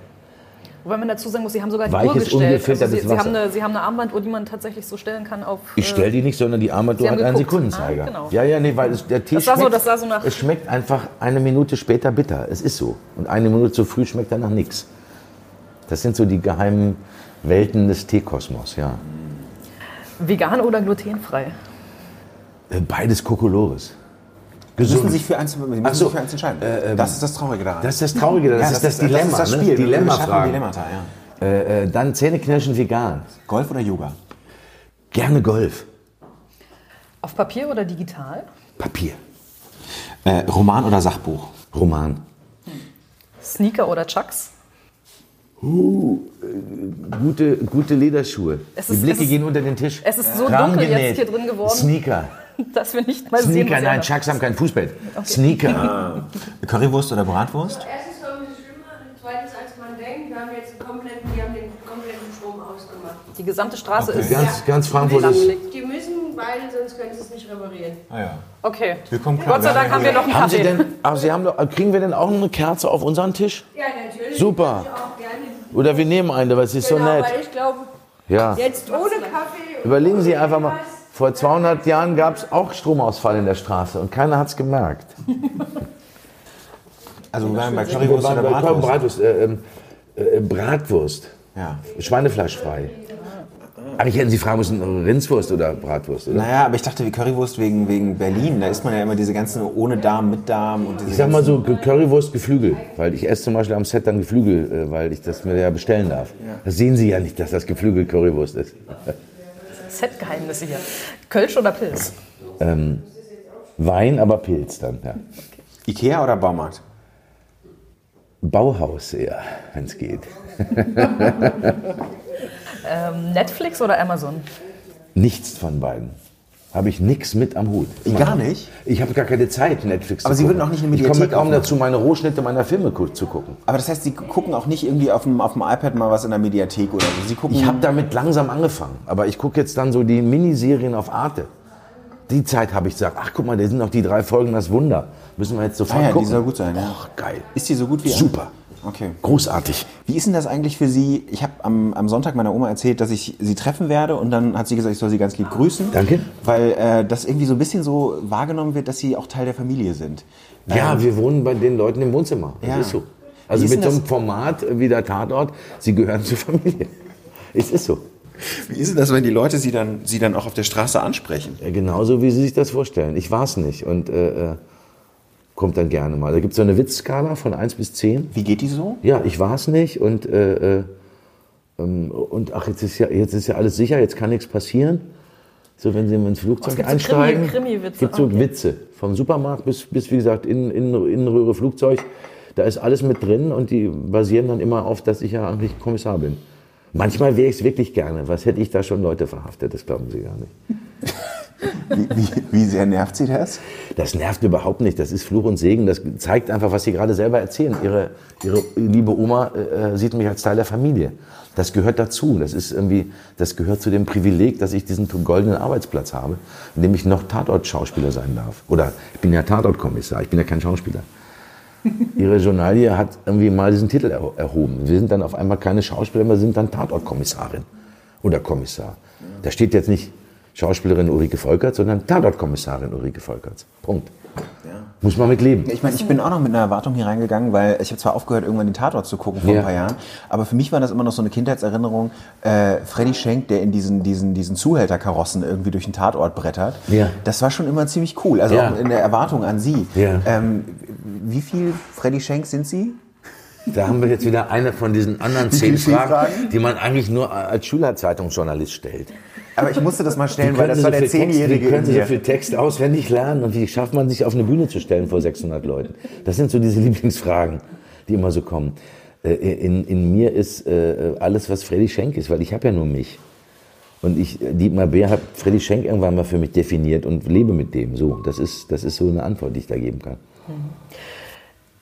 Wobei man dazu sagen muss, Sie haben sogar die Weiches, Uhr gestellt. ungefiltertes Sie, Sie, haben eine, Sie haben eine Armbanduhr, die man tatsächlich so stellen kann auf... Ich äh, stelle die nicht, sondern die Armbanduhr hat einen. Sekundenzeiger. Ah, genau. Ja, ja, nee, weil es, der Tee Das sah so- schmeckt, das so nach- es schmeckt einfach eine Minute später bitter. Es ist so. Und eine Minute zu früh schmeckt danach nichts. Das sind so die geheimen Welten des Teekosmos, ja. Vegan oder glutenfrei? Äh, Beides Kokolores. Sie müssen Gesund. sich für eins, müssen so. sich für eins entscheiden. Äh, ähm, das ist das Traurige daran. Das ist das Traurige, das Ja, ist das, Dilemma. Das ist das ne? Spiel. Wir Dilemma schaffen fragen. Dilemmata, ja. Äh, äh, dann Zähneknirschen vegan. Golf oder Yoga? Gerne Golf. Auf Papier oder digital? Papier. Äh, Roman oder Sachbuch? Roman. Sneaker oder Chucks? Gute, gute Lederschuhe. Es Die ist- Blicke es ist- gehen unter den Tisch. Es ist so dunkel jetzt hier drin geworden. Sneaker. <laughs> Dass wir nicht mal sehen, Sneaker, nein, Chucks haben kein Fußbett. Sneaker. Currywurst oder Bratwurst? Erstens war es schlimmer, zweitens als man denkt, wir haben jetzt kompletten, die haben den kompletten Strom ausgemacht. Die gesamte Straße Okay. ist... Ganz, ganz Frankfurt ist. Die müssen, weil sonst können sie es nicht reparieren. Ah ja. Okay. Willkommen, klar. Gott sei Dank haben wir noch einen Haben Sie Kaffee. denn, ach, Sie haben doch, kriegen wir denn auch eine Kerze auf unseren Tisch? Ja, natürlich. Super. Oder wir nehmen eine, weil es ist so Genau, nett. weil ich glaube, Ja. jetzt ohne Kaffee. und Überlegen Sie einfach mal, vor 200 Jahren gab es auch Stromausfall in der Straße und keiner hat es gemerkt. Also wir waren bei Currywurst oder Bratwurst? Bratwurst, äh, ähm, äh, Bratwurst. Ja. Schweinefleischfrei. Eigentlich hätten Sie fragen müssen, Rindswurst oder Bratwurst, oder? Naja, aber ich dachte, wie Currywurst wegen, wegen Berlin. Da isst man ja immer diese ganzen ohne Darm, mit Darm und diese Ich sag mal so, Currywurst, Geflügel. Weil ich esse zum Beispiel am Set dann Geflügel, äh, weil ich das mir ja bestellen darf. Das sehen Sie ja nicht, dass das Geflügel Currywurst ist. Set-Geheimnisse hier. Kölsch oder Pilz? Ähm, Wein, aber Pilz dann, ja. Ikea oder Baumarkt? Bauhaus eher, wenn es geht. <laughs> Ähm, Netflix oder Amazon? Nichts von beiden. Habe ich nichts mit am Hut. Gar nicht? Ich habe gar keine Zeit, Netflix Aber zu Sie gucken. würden auch nicht eine Ich komme Mediathek kaum aufmachen? dazu, meine Rohschnitte meiner Filme zu gucken. Aber das heißt, Sie gucken auch nicht irgendwie auf dem, auf dem iPad mal was in der Mediathek oder so. Sie gucken. Ich habe damit langsam angefangen, aber ich gucke jetzt dann so die Miniserien auf Arte. Die Zeit habe ich gesagt, ach guck mal, da sind noch die drei Folgen Das Wunder. Müssen wir jetzt sofort Ah ja, die gucken. soll gut sein, ja. Och, geil. Ist die so gut wie Super. Okay. Großartig. Wie ist denn das eigentlich für Sie? Ich habe am, am Sonntag meiner Oma erzählt, dass ich sie treffen werde und dann hat sie gesagt, ich soll sie ganz lieb grüßen. Danke. Weil äh, das irgendwie so ein bisschen so wahrgenommen wird, dass sie auch Teil der Familie sind. Ja, wir wohnen bei den Leuten im Wohnzimmer. Das Ja. ist so. Also ist mit so einem Format wie der Tatort, sie gehören zur Familie. Es ist so. Wie ist denn das, wenn die Leute sie dann, sie dann auch auf der Straße ansprechen? Ja, Genauso wie Sie sich das vorstellen. Ich war es nicht und äh, äh, kommt dann gerne mal. Da gibt es so eine Witzskala von 1 bis 10. Wie geht die so? Ja, ich war es nicht und, äh, äh, ähm, und ach, jetzt ist, ja, jetzt ist ja alles sicher, jetzt kann nichts passieren. So, wenn Sie ins Flugzeug Es gibt so einsteigen, Krimi- Krimi-Witze. gibt so Okay. Witze. Vom Supermarkt bis, bis wie gesagt, in, in, Innenröhre, Flugzeug. Da ist alles mit drin und die basieren dann immer auf, dass ich ja eigentlich Kommissar bin. Manchmal wäre ich es wirklich gerne. Was hätte ich da schon Leute verhaftet? Das glauben Sie gar nicht. Wie, wie, wie sehr nervt sie das? Das nervt überhaupt nicht. Das ist Fluch und Segen. Das zeigt einfach, was Sie gerade selber erzählen. Ihre, Ihre liebe Oma äh, sieht mich als Teil der Familie. Das gehört dazu. Das ist irgendwie, das gehört zu dem Privileg, dass ich diesen goldenen Arbeitsplatz habe, in dem ich noch Tatort-Schauspieler sein darf. Oder ich bin ja Tatort-Kommissar. Ich bin ja kein Schauspieler. <laughs> Ihre Journalie hat irgendwie mal diesen Titel erho- erhoben. Wir sind dann auf einmal keine Schauspieler mehr, sind dann Tatortkommissarin oder Kommissar. Da steht jetzt nicht Schauspielerin Ulrike Volkert, sondern Tatortkommissarin Ulrike Volkerts. Punkt. Muss man mit leben. Ich meine, ich bin auch noch mit einer Erwartung hier reingegangen, weil ich habe zwar aufgehört, irgendwann den Tatort zu gucken vor Ja. ein paar Jahren, aber für mich war das immer noch so eine Kindheitserinnerung. Äh, Freddy Schenk, der in diesen, diesen, diesen Zuhälterkarossen irgendwie durch den Tatort brettert, Ja. das war schon immer ziemlich cool. Also Ja. auch in der Erwartung an Sie. Ja. Ähm, wie viel Freddy Schenk sind Sie? Da haben wir jetzt wieder eine von diesen anderen zehn? Fragen, die man eigentlich nur als Schülerzeitungsjournalist stellt. Aber ich musste das mal stellen, weil das war so der Zehnjährige wie können Sie so viel Text auswendig lernen und wie schafft man sich auf eine Bühne zu stellen vor 600 Leuten? Das sind so diese <laughs> Lieblingsfragen, die immer so kommen. Äh, In, in mir ist äh, alles, was Freddy Schenk ist, weil ich habe ja nur mich. Und ich, Dietmar Bär hat Freddy Schenk irgendwann mal für mich definiert und lebe mit dem. So, das ist, das ist so eine Antwort, die ich da geben kann.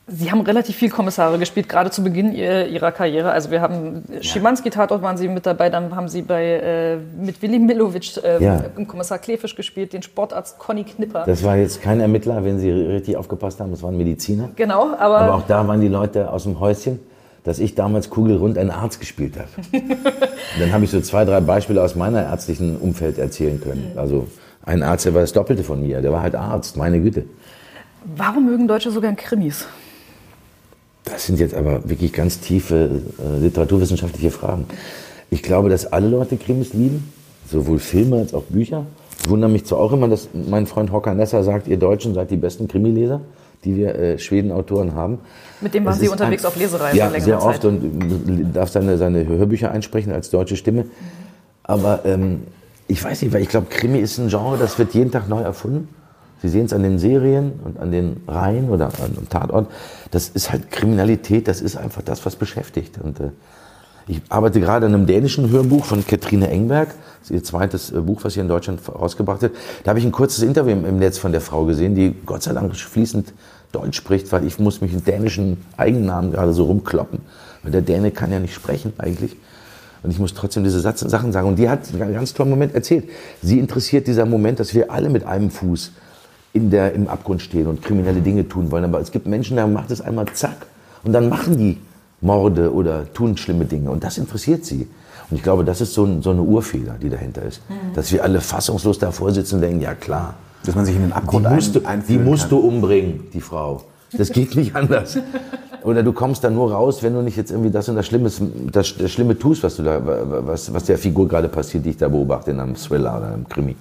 Sie haben relativ viel Kommissare gespielt, gerade zu Beginn ihr- Ihrer Karriere. Also wir haben Schimanski-Tatort waren Sie mit dabei, dann haben Sie bei äh, mit Willi Milovic äh, Ja. im Kommissar Klefisch gespielt, den Sportarzt Conny Knipper. Das war jetzt kein Ermittler, wenn Sie richtig aufgepasst haben, das waren Mediziner. genau, aber, Aber auch da waren die Leute aus dem Häuschen, dass ich damals kugelrund einen Arzt gespielt habe. <laughs> Dann habe ich so zwei, drei Beispiele aus meiner ärztlichen Umfeld erzählen können. Also ein Arzt, der war das Doppelte von mir, der war halt Arzt, meine Güte. warum mögen Deutsche so gern Krimis? Das sind jetzt aber wirklich ganz tiefe äh, literaturwissenschaftliche Fragen. Ich glaube, dass alle Leute Krimis lieben, sowohl Filme als auch Bücher. Ich wundere mich zwar auch immer, dass mein Freund Hocker Nesser sagt, ihr Deutschen seid die besten Krimileser, die wir äh, Schweden-Autoren haben. Mit dem waren Sie unterwegs ein- auf Lesereise Ja, sehr Zeit. oft und darf seine, seine Hörbücher einsprechen als deutsche Stimme. Aber ähm, ich weiß nicht, weil ich glaube, Krimi ist ein Genre, das wird jeden Tag neu erfunden. Sie sehen es an den Serien und an den Reihen oder dem Tatort. Das ist halt Kriminalität, das ist einfach das, was beschäftigt. Und äh, ich arbeite gerade an einem dänischen Hörbuch von Katrine Engberg. Das ist ihr zweites äh, Buch, was sie in Deutschland rausgebracht hat. Da habe ich ein kurzes Interview im, Netz von der Frau gesehen, die Gott sei Dank fließend Deutsch spricht, weil ich muss mich in dänischen Eigennamen gerade so rumkloppen. Weil der Däne kann ja nicht sprechen eigentlich. Und ich muss trotzdem diese Sachen sagen. Und die hat einen ganz tollen Moment erzählt. Sie interessiert dieser Moment, dass wir alle mit einem Fuß in der, im Abgrund stehen und kriminelle Dinge tun wollen. Aber es gibt Menschen, da macht es einmal zack. Und dann machen die Morde oder tun schlimme Dinge. Und das interessiert sie. Und ich glaube, das ist so, ein, so eine Urfehler, die dahinter ist. Dass wir alle fassungslos davor sitzen und denken, ja klar, Dass man sich in den die Abgrund musst, du, ein, die musst du umbringen, die Frau. Das geht nicht anders. Oder du kommst dann nur raus, wenn du nicht jetzt irgendwie das und das Schlimmes, das, das Schlimme tust, was du da, was, was der Figur gerade passiert, die ich da beobachte in einem Thriller oder einem Krimi.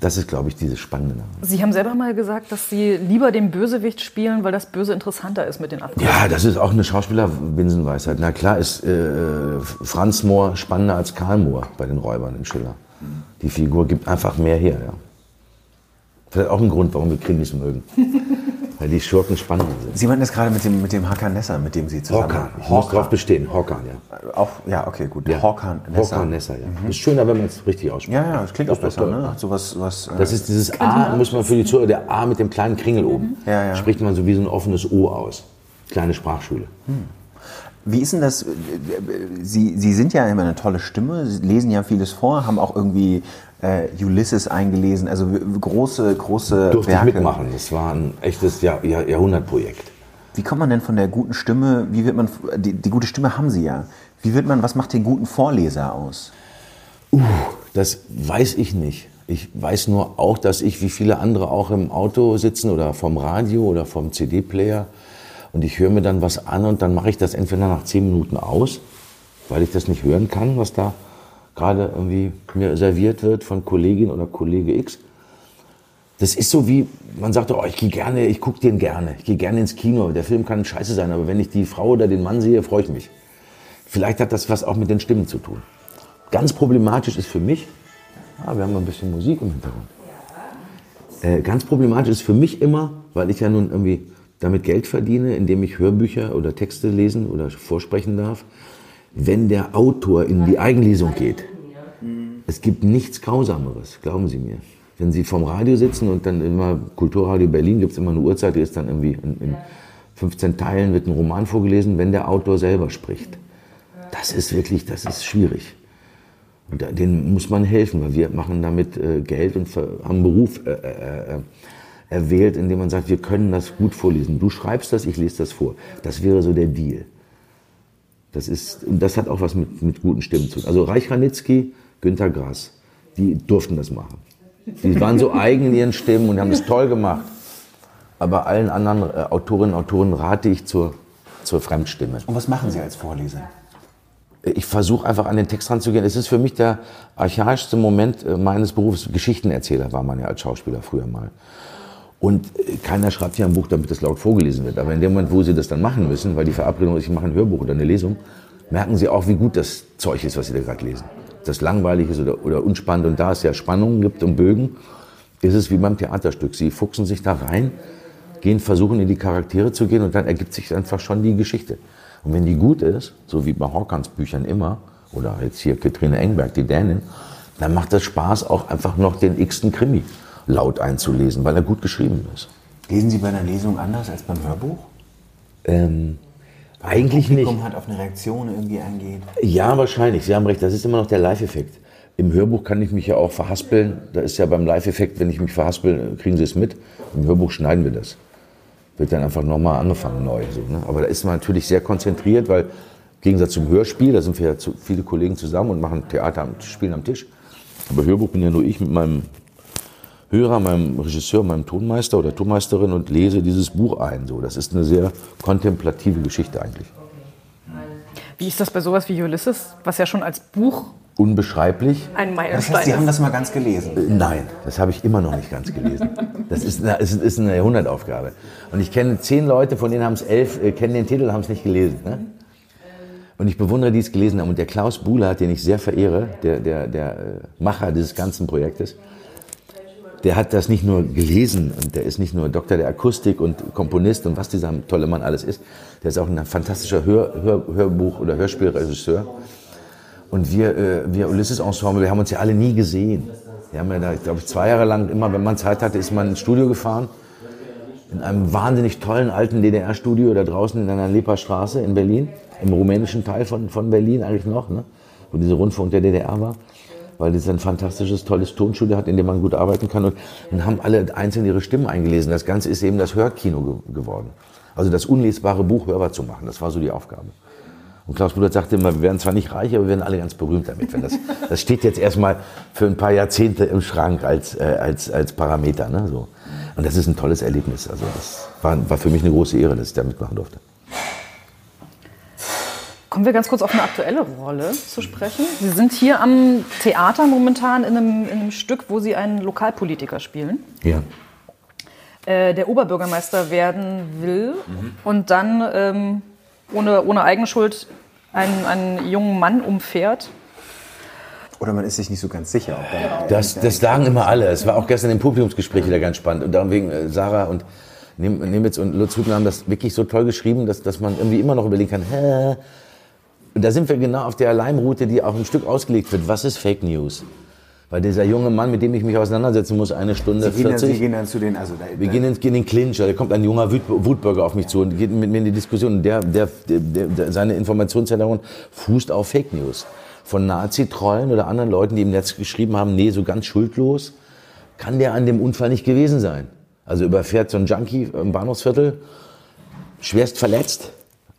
Das ist, glaube ich, dieses Spannende. Sie haben selber mal gesagt, dass Sie lieber den Bösewicht spielen, weil das Böse interessanter ist mit den Abgründen. Ja, das ist auch eine Schauspieler-Binsenweisheit. Na klar ist äh, Franz Mohr spannender als Karl Mohr bei den Räubern in Schiller. Die Figur gibt einfach mehr her, ja. Vielleicht auch ein Grund, warum wir Krimis mögen. <laughs> Weil die Schurken spannender sind. Sie meinten das gerade mit dem, mit dem Hakan Nessa, mit dem Sie zusammen... Horkan, ich muss drauf bestehen, Horkan, ja. Auch, ja, okay, gut. ja. Horkan Nessa. Horkan Nessa, ja. Ist schöner, wenn man es richtig ausspricht. Ja, ja, das klingt auch besser, ne? Hat So was, was, äh, Das ist dieses A, muss man für die Zuhörer, der A mit dem kleinen Kringel oben. Ja, ja. Spricht man so wie so ein offenes O aus. Kleine Sprachschule. Wie ist denn das? äh, Sie, Sie sind ja immer eine tolle Stimme, Sie lesen ja vieles vor, haben auch irgendwie äh, Ulysses eingelesen, also große, große Durfte Werke. ich mitmachen. Das war ein echtes Jahr, Jahr, Jahrhundertprojekt. Wie kommt man denn von der guten Stimme, wie wird man, die, die gute Stimme haben Sie ja, wie wird man, was macht den guten Vorleser aus? Das weiß ich nicht. Ich weiß nur auch, dass ich wie viele andere auch im Auto sitzen oder vom Radio oder vom CD-Player und ich höre mir dann was an und dann mache ich das entweder nach zehn Minuten aus, weil ich das nicht hören kann, was da gerade irgendwie mir serviert wird von Kollegin oder Kollege X. Das ist so wie, man sagt, oh, ich gehe gerne, ich gucke den gerne, ich gehe gerne ins Kino. Der Film kann scheiße sein, aber wenn ich die Frau oder den Mann sehe, freue ich mich. Vielleicht hat das was auch mit den Stimmen zu tun. Ganz problematisch ist für mich, ah, wir haben mal ein bisschen Musik im Hintergrund. Äh, ganz problematisch ist für mich immer, weil ich ja nun irgendwie damit Geld verdiene, indem ich Hörbücher oder Texte lesen oder vorsprechen darf, wenn der Autor in die Eigenlesung geht. Es gibt nichts Grausameres, glauben Sie mir. Wenn Sie vom Radio sitzen und dann immer, Kulturradio Berlin gibt es immer eine Uhrzeit, die ist dann irgendwie in, in 15 Teilen wird ein Roman vorgelesen, wenn der Autor selber spricht. Das ist wirklich, das ist schwierig. Und denen muss man helfen, weil wir machen damit äh, Geld und haben einen Beruf äh, äh, äh, erwählt, indem man sagt, wir können das gut vorlesen. Du schreibst das, ich lese das vor. Das wäre so der Deal. Das, ist, und das hat auch was mit, mit guten Stimmen zu tun. Also Reich Ranitzky, Günter Grass, die durften das machen. Die waren so eigen in ihren Stimmen und haben das toll gemacht. Aber allen anderen äh, Autorinnen und Autoren rate ich zur, zur Fremdstimme. Und was machen Sie als Vorleser? Ich versuche einfach an den Text ranzugehen. Es ist für mich der archaischste Moment äh, meines Berufs. Geschichtenerzähler war man ja als Schauspieler früher mal. Und äh, keiner schreibt ja ein Buch, damit das laut vorgelesen wird. Aber in dem Moment, wo sie das dann machen müssen, weil die Verabredung ist, ich mache ein Hörbuch oder eine Lesung, merken sie auch, wie gut das Zeug ist, was sie da gerade lesen. Das langweilig ist oder, oder unspannend. Und da es ja Spannungen gibt und Bögen, ist es wie beim Theaterstück. Sie fuchsen sich da rein, gehen, versuchen in die Charaktere zu gehen und dann ergibt sich einfach schon die Geschichte. Und wenn die gut ist, so wie bei Hawkans Büchern immer, oder jetzt hier Katrine Engberg, die Dänin, dann macht das Spaß, auch einfach noch den x-ten Krimi laut einzulesen, weil er gut geschrieben ist. Lesen Sie bei einer Lesung anders als beim Hörbuch? Ähm, eigentlich nicht. Publikum hat auf eine Reaktion irgendwie eingeht. Ja, wahrscheinlich. Sie haben recht. Das ist immer noch der Live-Effekt. Im Hörbuch kann ich mich ja auch verhaspeln. Da ist ja beim Live-Effekt, wenn ich mich verhaspel, kriegen Sie es mit. Im Hörbuch schneiden wir das. Wird dann einfach nochmal angefangen neu. So, ne? Aber da ist man natürlich sehr konzentriert, weil im Gegensatz zum Hörspiel, da sind wir ja zu, viele Kollegen zusammen und machen Theater, am, spielen am Tisch. Aber Hörbuch bin ja nur ich mit meinem Hörer, meinem Regisseur, meinem Tonmeister oder Tonmeisterin und lese dieses Buch ein. So, das ist eine sehr kontemplative Geschichte eigentlich. Wie ist das bei sowas wie Ulysses, was ja schon als Buch Unbeschreiblich. ein Das heißt, Meilenstein Sie haben das mal ganz gelesen. Nein, das habe ich immer noch nicht ganz gelesen. Das ist eine, ist, ist eine Jahrhundertaufgabe. Und ich kenne zehn Leute, von denen haben es elf, äh, kennen den Titel, haben es nicht gelesen. Ne? Und ich bewundere, die es gelesen haben. Und der Klaus Buhler, den ich sehr verehre, der, der, der äh, Macher dieses ganzen Projektes, der hat das nicht nur gelesen und der ist nicht nur Doktor der Akustik und Komponist und was dieser tolle Mann alles ist, der ist auch ein fantastischer Hör, Hör, Hörbuch- oder Hörspielregisseur. Und wir, äh, wir Ulysses Ensemble, wir haben uns ja alle nie gesehen. Wir haben ja da, glaube ich, zwei Jahre lang immer, wenn man Zeit hatte, ist man ins Studio gefahren. In einem wahnsinnig tollen alten DDR-Studio da draußen in einer Leperstraße in Berlin, im rumänischen Teil von, von Berlin eigentlich noch, ne? wo diese Rundfunk der DDR war. Weil es ein fantastisches, tolles Tonstudio hat, in dem man gut arbeiten kann. Und, und haben alle einzeln ihre Stimmen eingelesen. Das Ganze ist eben das Hörkino ge geworden. Also das unlesbare Buch hörbar zu machen, das war so die Aufgabe. Und Klaus Budert sagte immer, wir werden zwar nicht reich, aber wir werden alle ganz berühmt damit. Wenn das, <laughs> das steht jetzt erstmal für ein paar Jahrzehnte im Schrank als, äh, als, als Parameter. Ne? So. Und das ist ein tolles Erlebnis. Also das war, war für mich eine große Ehre, dass ich da mitmachen durfte. Kommen wir ganz kurz auf eine aktuelle Rolle zu sprechen. Sie sind hier am Theater momentan in einem, in einem Stück, wo Sie einen Lokalpolitiker spielen, Ja. äh, der Oberbürgermeister werden will und dann ähm, ohne, ohne Eigenschuld einen, einen jungen Mann umfährt. Oder man ist sich nicht so ganz sicher. Ob da Das, das sagen immer alle. Es war auch gestern im Publikumsgespräch wieder ganz spannend. Und darum wegen äh, Sarah und jetzt und Lutz Hübner haben das wirklich so toll geschrieben, dass, dass man irgendwie immer noch überlegen kann, hä? Und da sind wir genau auf der Leimroute, die auch ein Stück ausgelegt wird. Was ist Fake News? Weil dieser junge Mann, mit dem ich mich auseinandersetzen muss, eine Stunde Sie gehen, dann, 40. Sie gehen dann zu den, also da, Wir gehen in, den Clinch, da kommt ein junger Wut- Wutbürger auf mich zu und geht mit mir in die Diskussion. Der, der, der, der, seine Informationshintergrund fußt auf Fake News. Von Nazi-Trollen oder anderen Leuten, die im Netz geschrieben haben, nee, so ganz schuldlos kann der an dem Unfall nicht gewesen sein. Also überfährt so ein Junkie im Bahnhofsviertel, schwerst verletzt,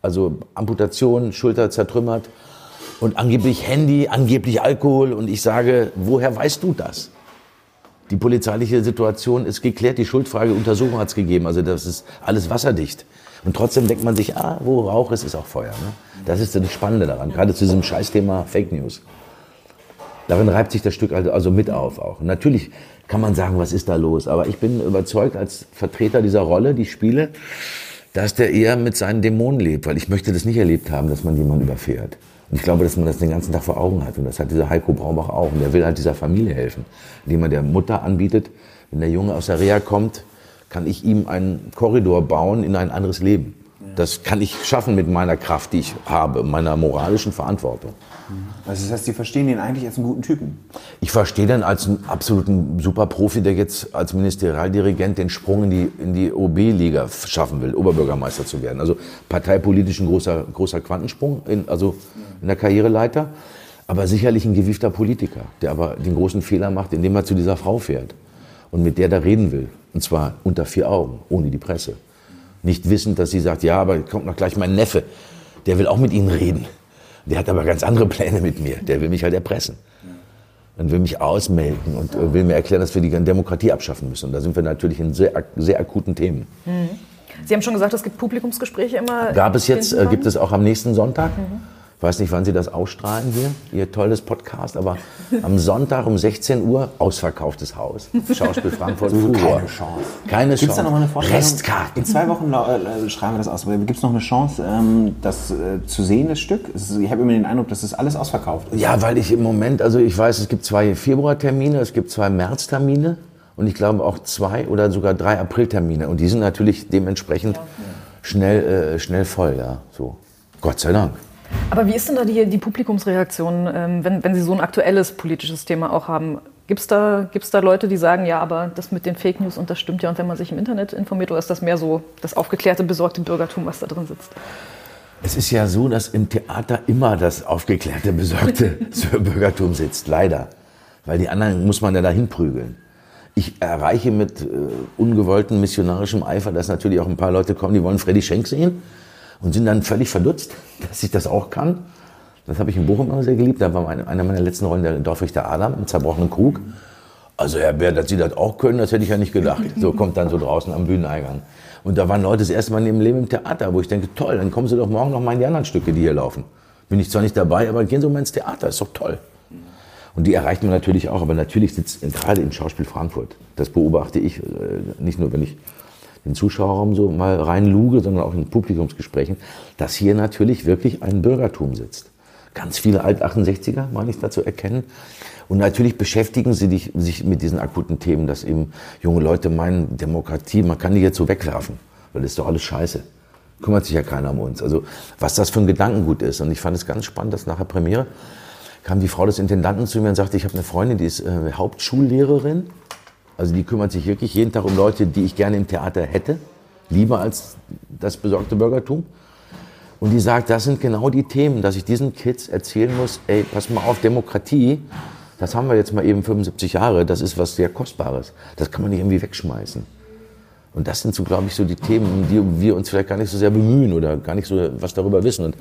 also Amputation, Schulter zertrümmert und angeblich Handy, angeblich Alkohol und ich sage, woher weißt du das? Die polizeiliche Situation ist geklärt, die Schuldfrage Untersuchung hat es gegeben, also das ist alles wasserdicht. Und trotzdem denkt man sich, ah, wo Rauch ist, ist auch Feuer. Ne? Das ist das Spannende daran, gerade zu diesem Scheißthema Fake News. Darin reibt sich das Stück also, also mit auf auch. Natürlich kann man sagen, was ist da los? Aber ich bin überzeugt als Vertreter dieser Rolle, die ich spiele, dass der eher mit seinen Dämonen lebt, weil ich möchte das nicht erlebt haben, dass man jemanden überfährt. Und ich glaube, dass man das den ganzen Tag vor Augen hat. Und das hat dieser Heiko Braunbach auch. Und der will halt dieser Familie helfen, indem er der Mutter anbietet, wenn der Junge aus der Reha kommt, kann ich ihm einen Korridor bauen in ein anderes Leben. Das kann ich schaffen mit meiner Kraft, die ich habe, meiner moralischen Verantwortung. Also das heißt, Sie verstehen ihn eigentlich als einen guten Typen. Ich verstehe den als einen absoluten Superprofi, der jetzt als Ministerialdirigent den Sprung in die, in die OB-Liga schaffen will, Oberbürgermeister zu werden. Also parteipolitisch ein großer, großer Quantensprung, in, also in der Karriereleiter. Aber sicherlich ein gewiefter Politiker, der aber den großen Fehler macht, indem er zu dieser Frau fährt und mit der da reden will. Und zwar unter vier Augen, ohne die Presse. Nicht wissend, dass sie sagt, ja, aber kommt noch gleich mein Neffe, der will auch mit Ihnen reden. Der hat aber ganz andere Pläne mit mir. Der will mich halt erpressen. Und will mich ausmelden und will mir erklären, dass wir die Demokratie abschaffen müssen. Und da sind wir natürlich in sehr, sehr akuten Themen. Sie haben schon gesagt, es gibt Publikumsgespräche immer. Gab es jetzt, äh, gibt es auch am nächsten Sonntag. Ich weiß nicht, wann Sie das ausstrahlen hier, Ihr tolles Podcast, aber am Sonntag um 16 Uhr ausverkauftes Haus. Schauspiel Frankfurt keine Chance. Keine Gibt es Chance. da noch mal eine Vorstellung? Restkarten. In zwei Wochen äh, schreiben wir das aus. Gibt es noch eine Chance, ähm, das äh, zu sehen, das Stück? Ich habe immer den Eindruck, dass das alles ausverkauft ist. Ja, weil ich im Moment, also ich weiß, es gibt zwei Februartermine, es gibt zwei Märztermine und ich glaube auch zwei oder sogar drei Apriltermine. Und die sind natürlich dementsprechend schnell, äh, schnell voll, ja. So. Gott sei Dank. Aber wie ist denn da die, die Publikumsreaktion, ähm, wenn, wenn Sie so ein aktuelles politisches Thema auch haben? Gibt es da, gibt's da Leute, die sagen, ja, aber das mit den Fake News und das stimmt ja und wenn man sich im Internet informiert, oder ist das mehr so das aufgeklärte, besorgte Bürgertum, was da drin sitzt? Es ist ja so, dass im Theater immer das aufgeklärte, besorgte <laughs> Bürgertum sitzt, leider. Weil die anderen muss man ja dahin prügeln. Ich erreiche mit äh, ungewolltem missionarischem Eifer, dass natürlich auch ein paar Leute kommen, die wollen Freddy Schenk sehen und sind dann völlig verdutzt, <laughs> dass ich das auch kann. Das habe ich in Bochum immer sehr geliebt. Da war meine, eine meiner letzten Rollen der Dorfrichter Adam im zerbrochenen Krug. Also Herr Bär, dass Sie das auch können, das hätte ich ja nicht gedacht. <laughs> So kommt dann so draußen am Bühneneingang. Und da waren Leute das erste Mal in ihrem Leben im Theater, wo ich denke, toll, dann kommen Sie doch morgen noch mal in die anderen Stücke, die hier laufen. Bin ich zwar nicht dabei, aber gehen Sie mal ins Theater, ist doch toll. Und die erreicht man natürlich auch, aber natürlich sitzt gerade im Schauspiel Frankfurt. Das beobachte ich äh, nicht nur, wenn ich den Zuschauerraum so mal reinluge, sondern auch in Publikumsgesprächen, dass hier natürlich wirklich ein Bürgertum sitzt. Ganz viele Alt-68er, meine ich, dazu erkennen. Und natürlich beschäftigen sie sich mit diesen akuten Themen, dass eben junge Leute meinen, Demokratie, man kann die jetzt so wegwerfen, weil das ist doch alles scheiße. Kümmert sich ja keiner um uns. Also was das für ein Gedankengut ist. Und ich fand es ganz spannend, dass nach der Premiere kam die Frau des Intendanten zu mir und sagte, ich habe eine Freundin, die ist äh, Hauptschullehrerin. Also die kümmert sich wirklich jeden Tag um Leute, die ich gerne im Theater hätte. Lieber als das besorgte Bürgertum. Und die sagt, das sind genau die Themen, dass ich diesen Kids erzählen muss, ey, pass mal auf, Demokratie, das haben wir jetzt mal eben 75 Jahre, das ist was sehr Kostbares. Das kann man nicht irgendwie wegschmeißen. Und das sind so, glaube ich, so die Themen, um die wir uns vielleicht gar nicht so sehr bemühen oder gar nicht so was darüber wissen. Und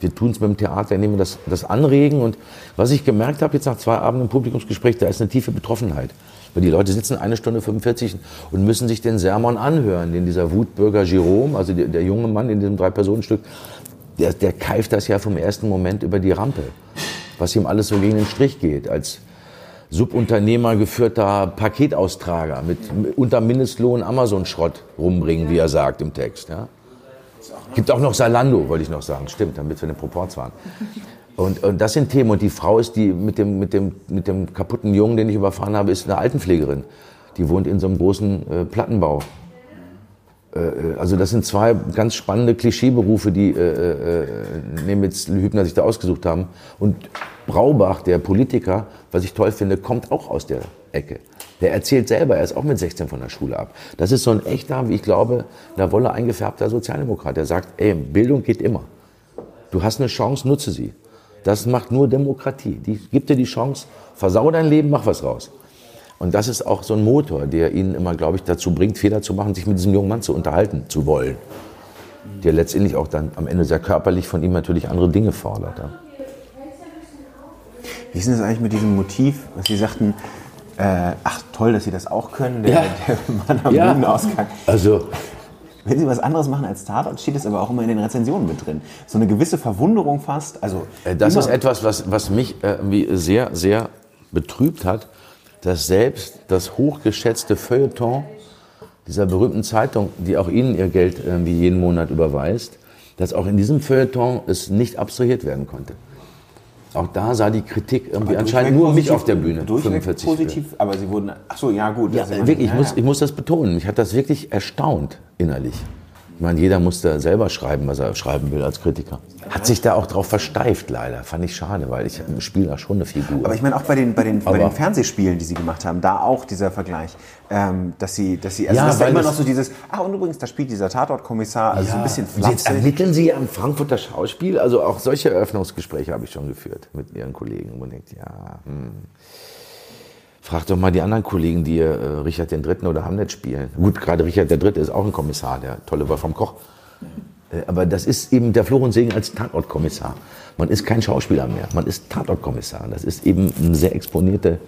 wir tun es mit dem Theater, indem wir das, das anregen. Und was ich gemerkt habe jetzt nach zwei Abenden im Publikumsgespräch, da ist eine tiefe Betroffenheit. Weil die Leute sitzen eine Stunde 45 und müssen sich den Sermon anhören, den dieser Wutbürger Jerome, also der, der junge Mann in diesem Drei-Personen-Stück, der, der keift das ja vom ersten Moment über die Rampe. Was ihm alles so gegen den Strich geht. Als Subunternehmer geführter Paketaustrager mit unter Mindestlohn Amazon-Schrott rumbringen, wie er sagt im Text. Ja. Gibt auch noch Salando, wollte ich noch sagen. Stimmt, damit wir in den Proports waren. Und, und das sind Themen. Und die Frau ist die mit dem, mit, dem, mit dem kaputten Jungen, den ich überfahren habe, ist eine Altenpflegerin. Die wohnt in so einem großen äh, Plattenbau. äh, also das sind zwei ganz spannende Klischeeberufe, die äh, äh, Nemitz Hübner sich da ausgesucht haben. Und Braubach, der Politiker, was ich toll finde, kommt auch aus der Ecke. Der erzählt selber, er ist auch mit 16 von der Schule ab. Das ist so ein echter, wie ich glaube, in der Wolle eingefärbter Sozialdemokrat, der sagt, ey, Bildung geht immer. Du hast eine Chance, nutze sie. Das macht nur Demokratie. Die gibt dir die Chance, versau dein Leben, mach was raus. Und das ist auch so ein Motor, der ihn immer, glaube ich, dazu bringt, Fehler zu machen, sich mit diesem jungen Mann zu unterhalten zu wollen. Der letztendlich auch dann am Ende sehr körperlich von ihm natürlich andere Dinge fordert. Ja. Wie ist denn das eigentlich mit diesem Motiv, was Sie sagten, äh, ach toll, dass Sie das auch können, der, Ja. der Mann am Ja. Bühnenausgang. Also, Wenn Sie was anderes machen als Tatort, steht es aber auch immer in den Rezensionen mit drin. So eine gewisse Verwunderung fast. Also Äh, Das ist etwas, was, was mich äh, irgendwie sehr, sehr betrübt hat, dass selbst das hochgeschätzte Feuilleton dieser berühmten Zeitung, die auch Ihnen ihr Geld irgendwie jeden Monat überweist, dass auch in diesem Feuilleton es nicht abstrahiert werden konnte. Auch da sah die Kritik irgendwie anscheinend nur mich positiv- auf der Bühne. Durchweg 45 positiv, aber Sie wurden, ach so, ja gut. Ja, wirklich, ich, ja, muss, ja. ich muss das betonen. Mich hat das wirklich erstaunt innerlich. Ich meine, jeder muss da selber schreiben, was er schreiben will als Kritiker. Hat sich da auch drauf versteift, leider. Fand ich schade, weil ich spiele da schon eine Figur. Aber ich meine auch bei den, bei, den, bei den Fernsehspielen, die Sie gemacht haben, da auch dieser Vergleich, ähm, dass Sie, dass Sie, also Ja, das ist ja weil immer noch so dieses, ah und übrigens, da spielt dieser Tatortkommissar, also so ein bisschen Jetzt ermitteln Sie am Frankfurter Schauspiel. Also auch solche Eröffnungsgespräche habe ich schon geführt mit Ihren Kollegen. Und man denkt, ja, hm. Frag doch mal die anderen Kollegen, die äh, Richard III. oder Hamlet spielen. Gut, gerade Richard III. ist auch ein Kommissar, der tolle Wolfram Koch. Äh, Aber das ist eben der Florenz Segen als Tatortkommissar. Man ist kein Schauspieler mehr, man ist Tatortkommissar. Das ist eben ein sehr exponierter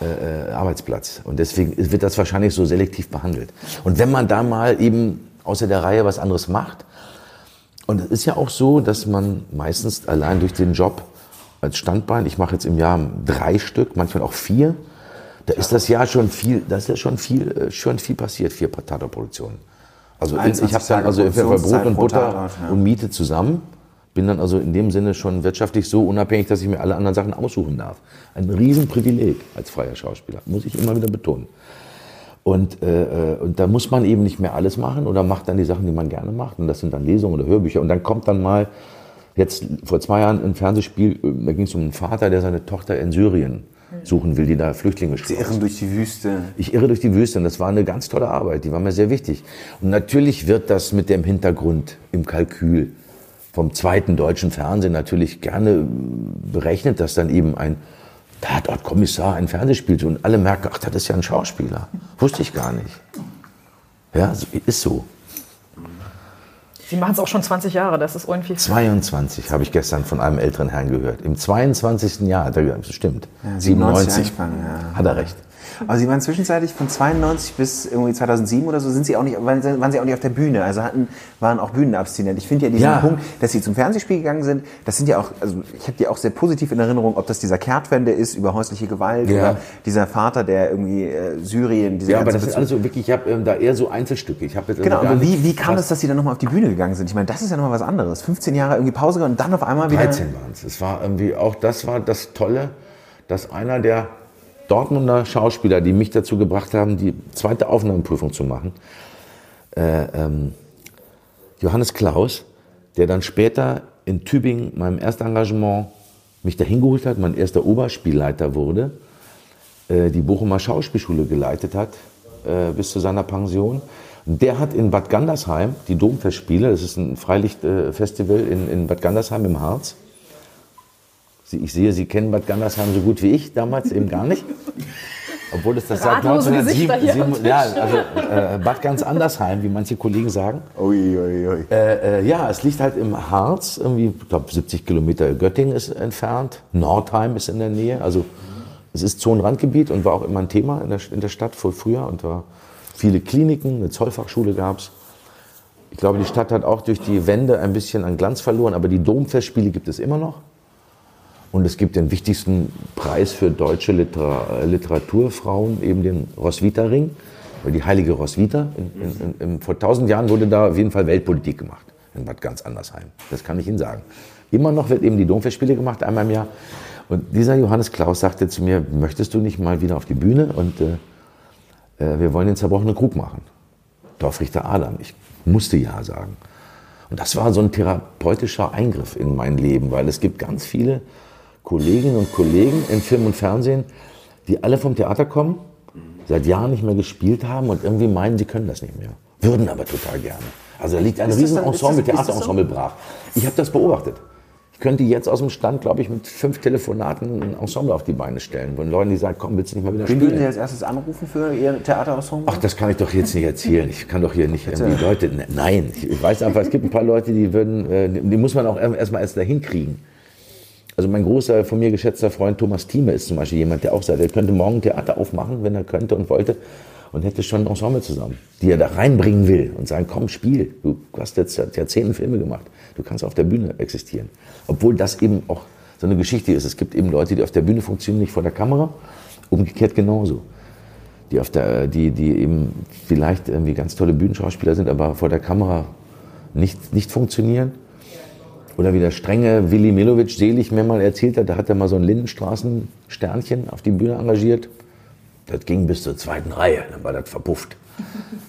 äh, Arbeitsplatz. Und deswegen wird das wahrscheinlich so selektiv behandelt. Und wenn man da mal eben außer der Reihe was anderes macht, und es ist ja auch so, dass man meistens allein durch den Job als Standbein, ich mache jetzt im Jahr drei Stück, manchmal auch vier, da ist das Jahr schon viel, da ist ja schon viel, äh, schon viel passiert, vier Tatortproduktionen. Also ich 21 habe dann also entweder Brot Produktionszeit und Butter ja. und Miete zusammen. Bin dann also in dem Sinne schon wirtschaftlich so unabhängig, dass ich mir alle anderen Sachen aussuchen darf. Ein Riesenprivileg als freier Schauspieler, muss ich immer wieder betonen. Und, äh, äh, und da muss man eben nicht mehr alles machen oder macht dann die Sachen, die man gerne macht. Und das sind dann Lesungen oder Hörbücher. Und dann kommt dann mal, jetzt vor zwei Jahren ein Fernsehspiel, äh, da ging es um einen Vater, der seine Tochter in Syrien suchen will, die da Flüchtlinge Sie schützt. irren durch die Wüste. Ich irre durch die Wüste und das war eine ganz tolle Arbeit, die war mir sehr wichtig. Und natürlich wird das mit dem Hintergrund im Kalkül vom zweiten deutschen Fernsehen natürlich gerne äh, berechnet, dass dann eben ein Tatortkommissar ein Fernsehspiel und alle merken, ach, das ist ja ein Schauspieler. Wusste ich gar nicht. Ja, ist so. Sie machen es auch schon 20 Jahre, das ist irgendwie. 22 habe ich gestern von einem älteren Herrn gehört. Im 22. Jahr hat er gesagt, das stimmt. 97 97. angefangen, ja. Hat er recht. Aber Sie waren zwischenzeitlich von 92 bis irgendwie 2007 oder so, sind Sie auch nicht, waren, Sie- waren Sie auch nicht auf der Bühne, also hatten, waren auch bühnenabstinent. Ich finde ja diesen Ja. Punkt, dass Sie zum Fernsehspiel gegangen sind, das sind ja auch, also ich habe die auch sehr positiv in Erinnerung, ob das dieser Kehrtwende ist über häusliche Gewalt Ja. oder dieser Vater, der irgendwie äh, Syrien, diese Ja, aber das Bezug- alles so wirklich, ich habe ähm, da eher so Einzelstücke. Ich habe jetzt Genau, aber wie, wie kam es, dass Sie dann nochmal auf die Bühne gegangen sind? Ich meine, das ist ja nochmal was anderes. 15 Jahre irgendwie Pause und dann auf einmal wieder. 13 waren es. Es war irgendwie auch das war das Tolle, dass einer der Dortmunder Schauspieler, die mich dazu gebracht haben, die zweite Aufnahmeprüfung zu machen, äh, ähm, Johannes Klaus, der dann später in Tübingen, meinem ersten Engagement, mich dahin geholt hat, mein erster Oberspielleiter wurde, äh, die Bochumer Schauspielschule geleitet hat, äh, bis zu seiner Pension. Der hat in Bad Gandersheim die Domfestspiele, das ist ein Freilichtfestival in, in Bad Gandersheim im Harz. Sie, ich sehe, Sie kennen Bad Gandersheim so gut wie ich, damals eben gar nicht. Obwohl es das seit Ratlose Gesichter hier 1907, ja, also äh, Bad ganz Andersheim, wie manche Kollegen sagen. Ui, ui, ui. Äh, äh, ja, es liegt halt im Harz, irgendwie, ich glaube 70 Kilometer Göttingen ist entfernt, Nordheim ist in der Nähe, also es ist Zonenrandgebiet und war auch immer ein Thema in der, in der Stadt vor früher und war viele Kliniken, eine Zollfachschule gab es. Ich glaube, die Stadt hat auch durch die Wende ein bisschen an Glanz verloren, aber die Domfestspiele gibt es immer noch. Und es gibt den wichtigsten Preis für deutsche Litera Literaturfrauen, eben den Roswitha-Ring, oder die heilige Roswitha. In, in, in, vor tausend Jahren wurde da auf jeden Fall Weltpolitik gemacht, in Bad ganz Andersheim. Das kann ich Ihnen sagen. Immer noch wird eben die Domfestspiele gemacht, einmal im Jahr. Und dieser Johannes Klaus sagte zu mir, möchtest du nicht mal wieder auf die Bühne und äh, äh, wir wollen den zerbrochenen Krug machen. Dorfrichter Adam. Ich musste Ja sagen. Und das war so ein therapeutischer Eingriff in mein Leben, weil es gibt ganz viele Kolleginnen und Kollegen in Film und Fernsehen, die alle vom Theater kommen, seit Jahren nicht mehr gespielt haben und irgendwie meinen, sie können das nicht mehr. Würden aber total gerne. Also da liegt ein Ist das- ist das so? Theaterensemble brach. Ich habe das beobachtet. Ich könnte jetzt aus dem Stand, glaube ich, mit fünf Telefonaten ein Ensemble auf die Beine stellen, von Leuten, die sagen, komm, willst du nicht mal wieder Wen würden Sie spielen? als erstes anrufen für Ihr Theaterensemble? Ach, das kann ich doch jetzt nicht erzählen. Ich kann doch hier nicht irgendwie Leute. ne- Nein, ich weiß einfach, es gibt ein paar Leute, die würden, äh, die muss man auch erstmal erst dahin kriegen. Also mein großer, von mir geschätzter Freund Thomas Thieme ist zum Beispiel jemand, der auch sagt, er könnte morgen Theater aufmachen, wenn er könnte und wollte und hätte schon ein Ensemble zusammen, die er da reinbringen will und sagen, komm, spiel. Du hast jetzt seit Jahrzehnten Filme gemacht. Du kannst auf der Bühne existieren. Obwohl das eben auch so eine Geschichte ist. Es gibt eben Leute, die auf der Bühne funktionieren, nicht vor der Kamera. Umgekehrt genauso die, auf der, die, die eben vielleicht irgendwie ganz tolle Bühnenschauspieler sind, aber vor der Kamera nicht, nicht funktionieren. Oder wie der strenge Willi Milovic selig mir mal erzählt hat, da hat er mal so ein Lindenstraßen-Sternchen auf die Bühne engagiert. Das ging bis zur zweiten Reihe, dann war das verpufft.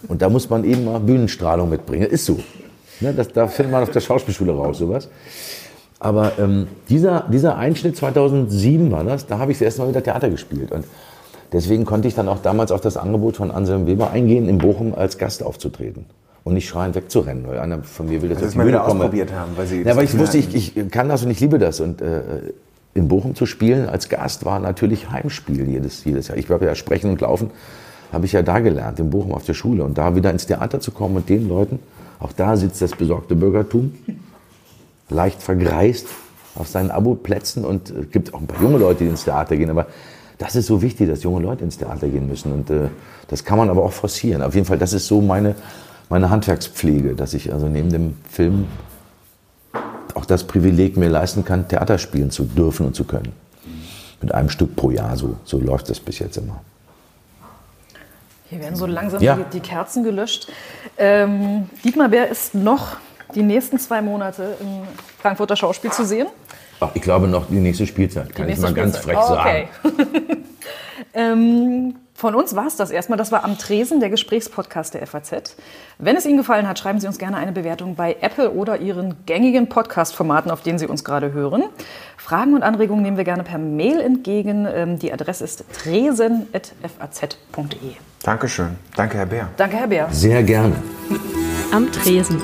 Und da muss man eben mal Bühnenstrahlung mitbringen. Ist so. Ne, das, da findet man auf der Schauspielschule raus, sowas. Aber ähm, dieser, dieser Einschnitt 2007 war das, da habe ich das erste Mal wieder Theater gespielt. Und deswegen konnte ich dann auch damals auf das Angebot von Anselm Weber eingehen, in Bochum als Gast aufzutreten. Und nicht schreiend wegzurennen, weil einer von mir will, dass Also ich das auf die mal Bühne wieder komme. ausprobiert haben, weil Sie ja, das weil ich wusste, ich, ich kann das und ich liebe das. Und äh, in Bochum zu spielen als Gast war natürlich Heimspiel jedes, jedes Jahr. Ich habe ja sprechen und laufen, habe ich ja da gelernt, in Bochum auf der Schule. Und da wieder ins Theater zu kommen und den Leuten, auch da sitzt das besorgte Bürgertum, leicht vergreist auf seinen Abo-Plätzen und es gibt auch ein paar junge Leute, die ins Theater gehen, aber das ist so wichtig, dass junge Leute ins Theater gehen müssen und äh, das kann man aber auch forcieren. Auf jeden Fall, das ist so meine, meine Handwerkspflege, dass ich also neben dem Film auch das Privileg mir leisten kann, Theater spielen zu dürfen und zu können. Mit einem Stück pro Jahr, so, so läuft das bis jetzt immer. Hier werden so langsam Ja. die, die Kerzen gelöscht. Ähm, Dietmar Bär ist noch die nächsten zwei Monate im Frankfurter Schauspiel zu sehen. Ach, ich glaube noch die nächste Spielzeit, kann Die ich nächste mal ganz Spielzeit. frech Oh, sagen. okay. <laughs> ähm, von uns war es das erstmal. Das war am Tresen, der Gesprächspodcast der FAZ. Wenn es Ihnen gefallen hat, schreiben Sie uns gerne eine Bewertung bei Apple oder Ihren gängigen Podcast-Formaten, auf denen Sie uns gerade hören. Fragen und Anregungen nehmen wir gerne per Mail entgegen. Ähm, die Adresse ist tresen.faz.de. Dankeschön. Danke, Herr Bär. Danke, Herr Bär. Sehr gerne. Am Tresen.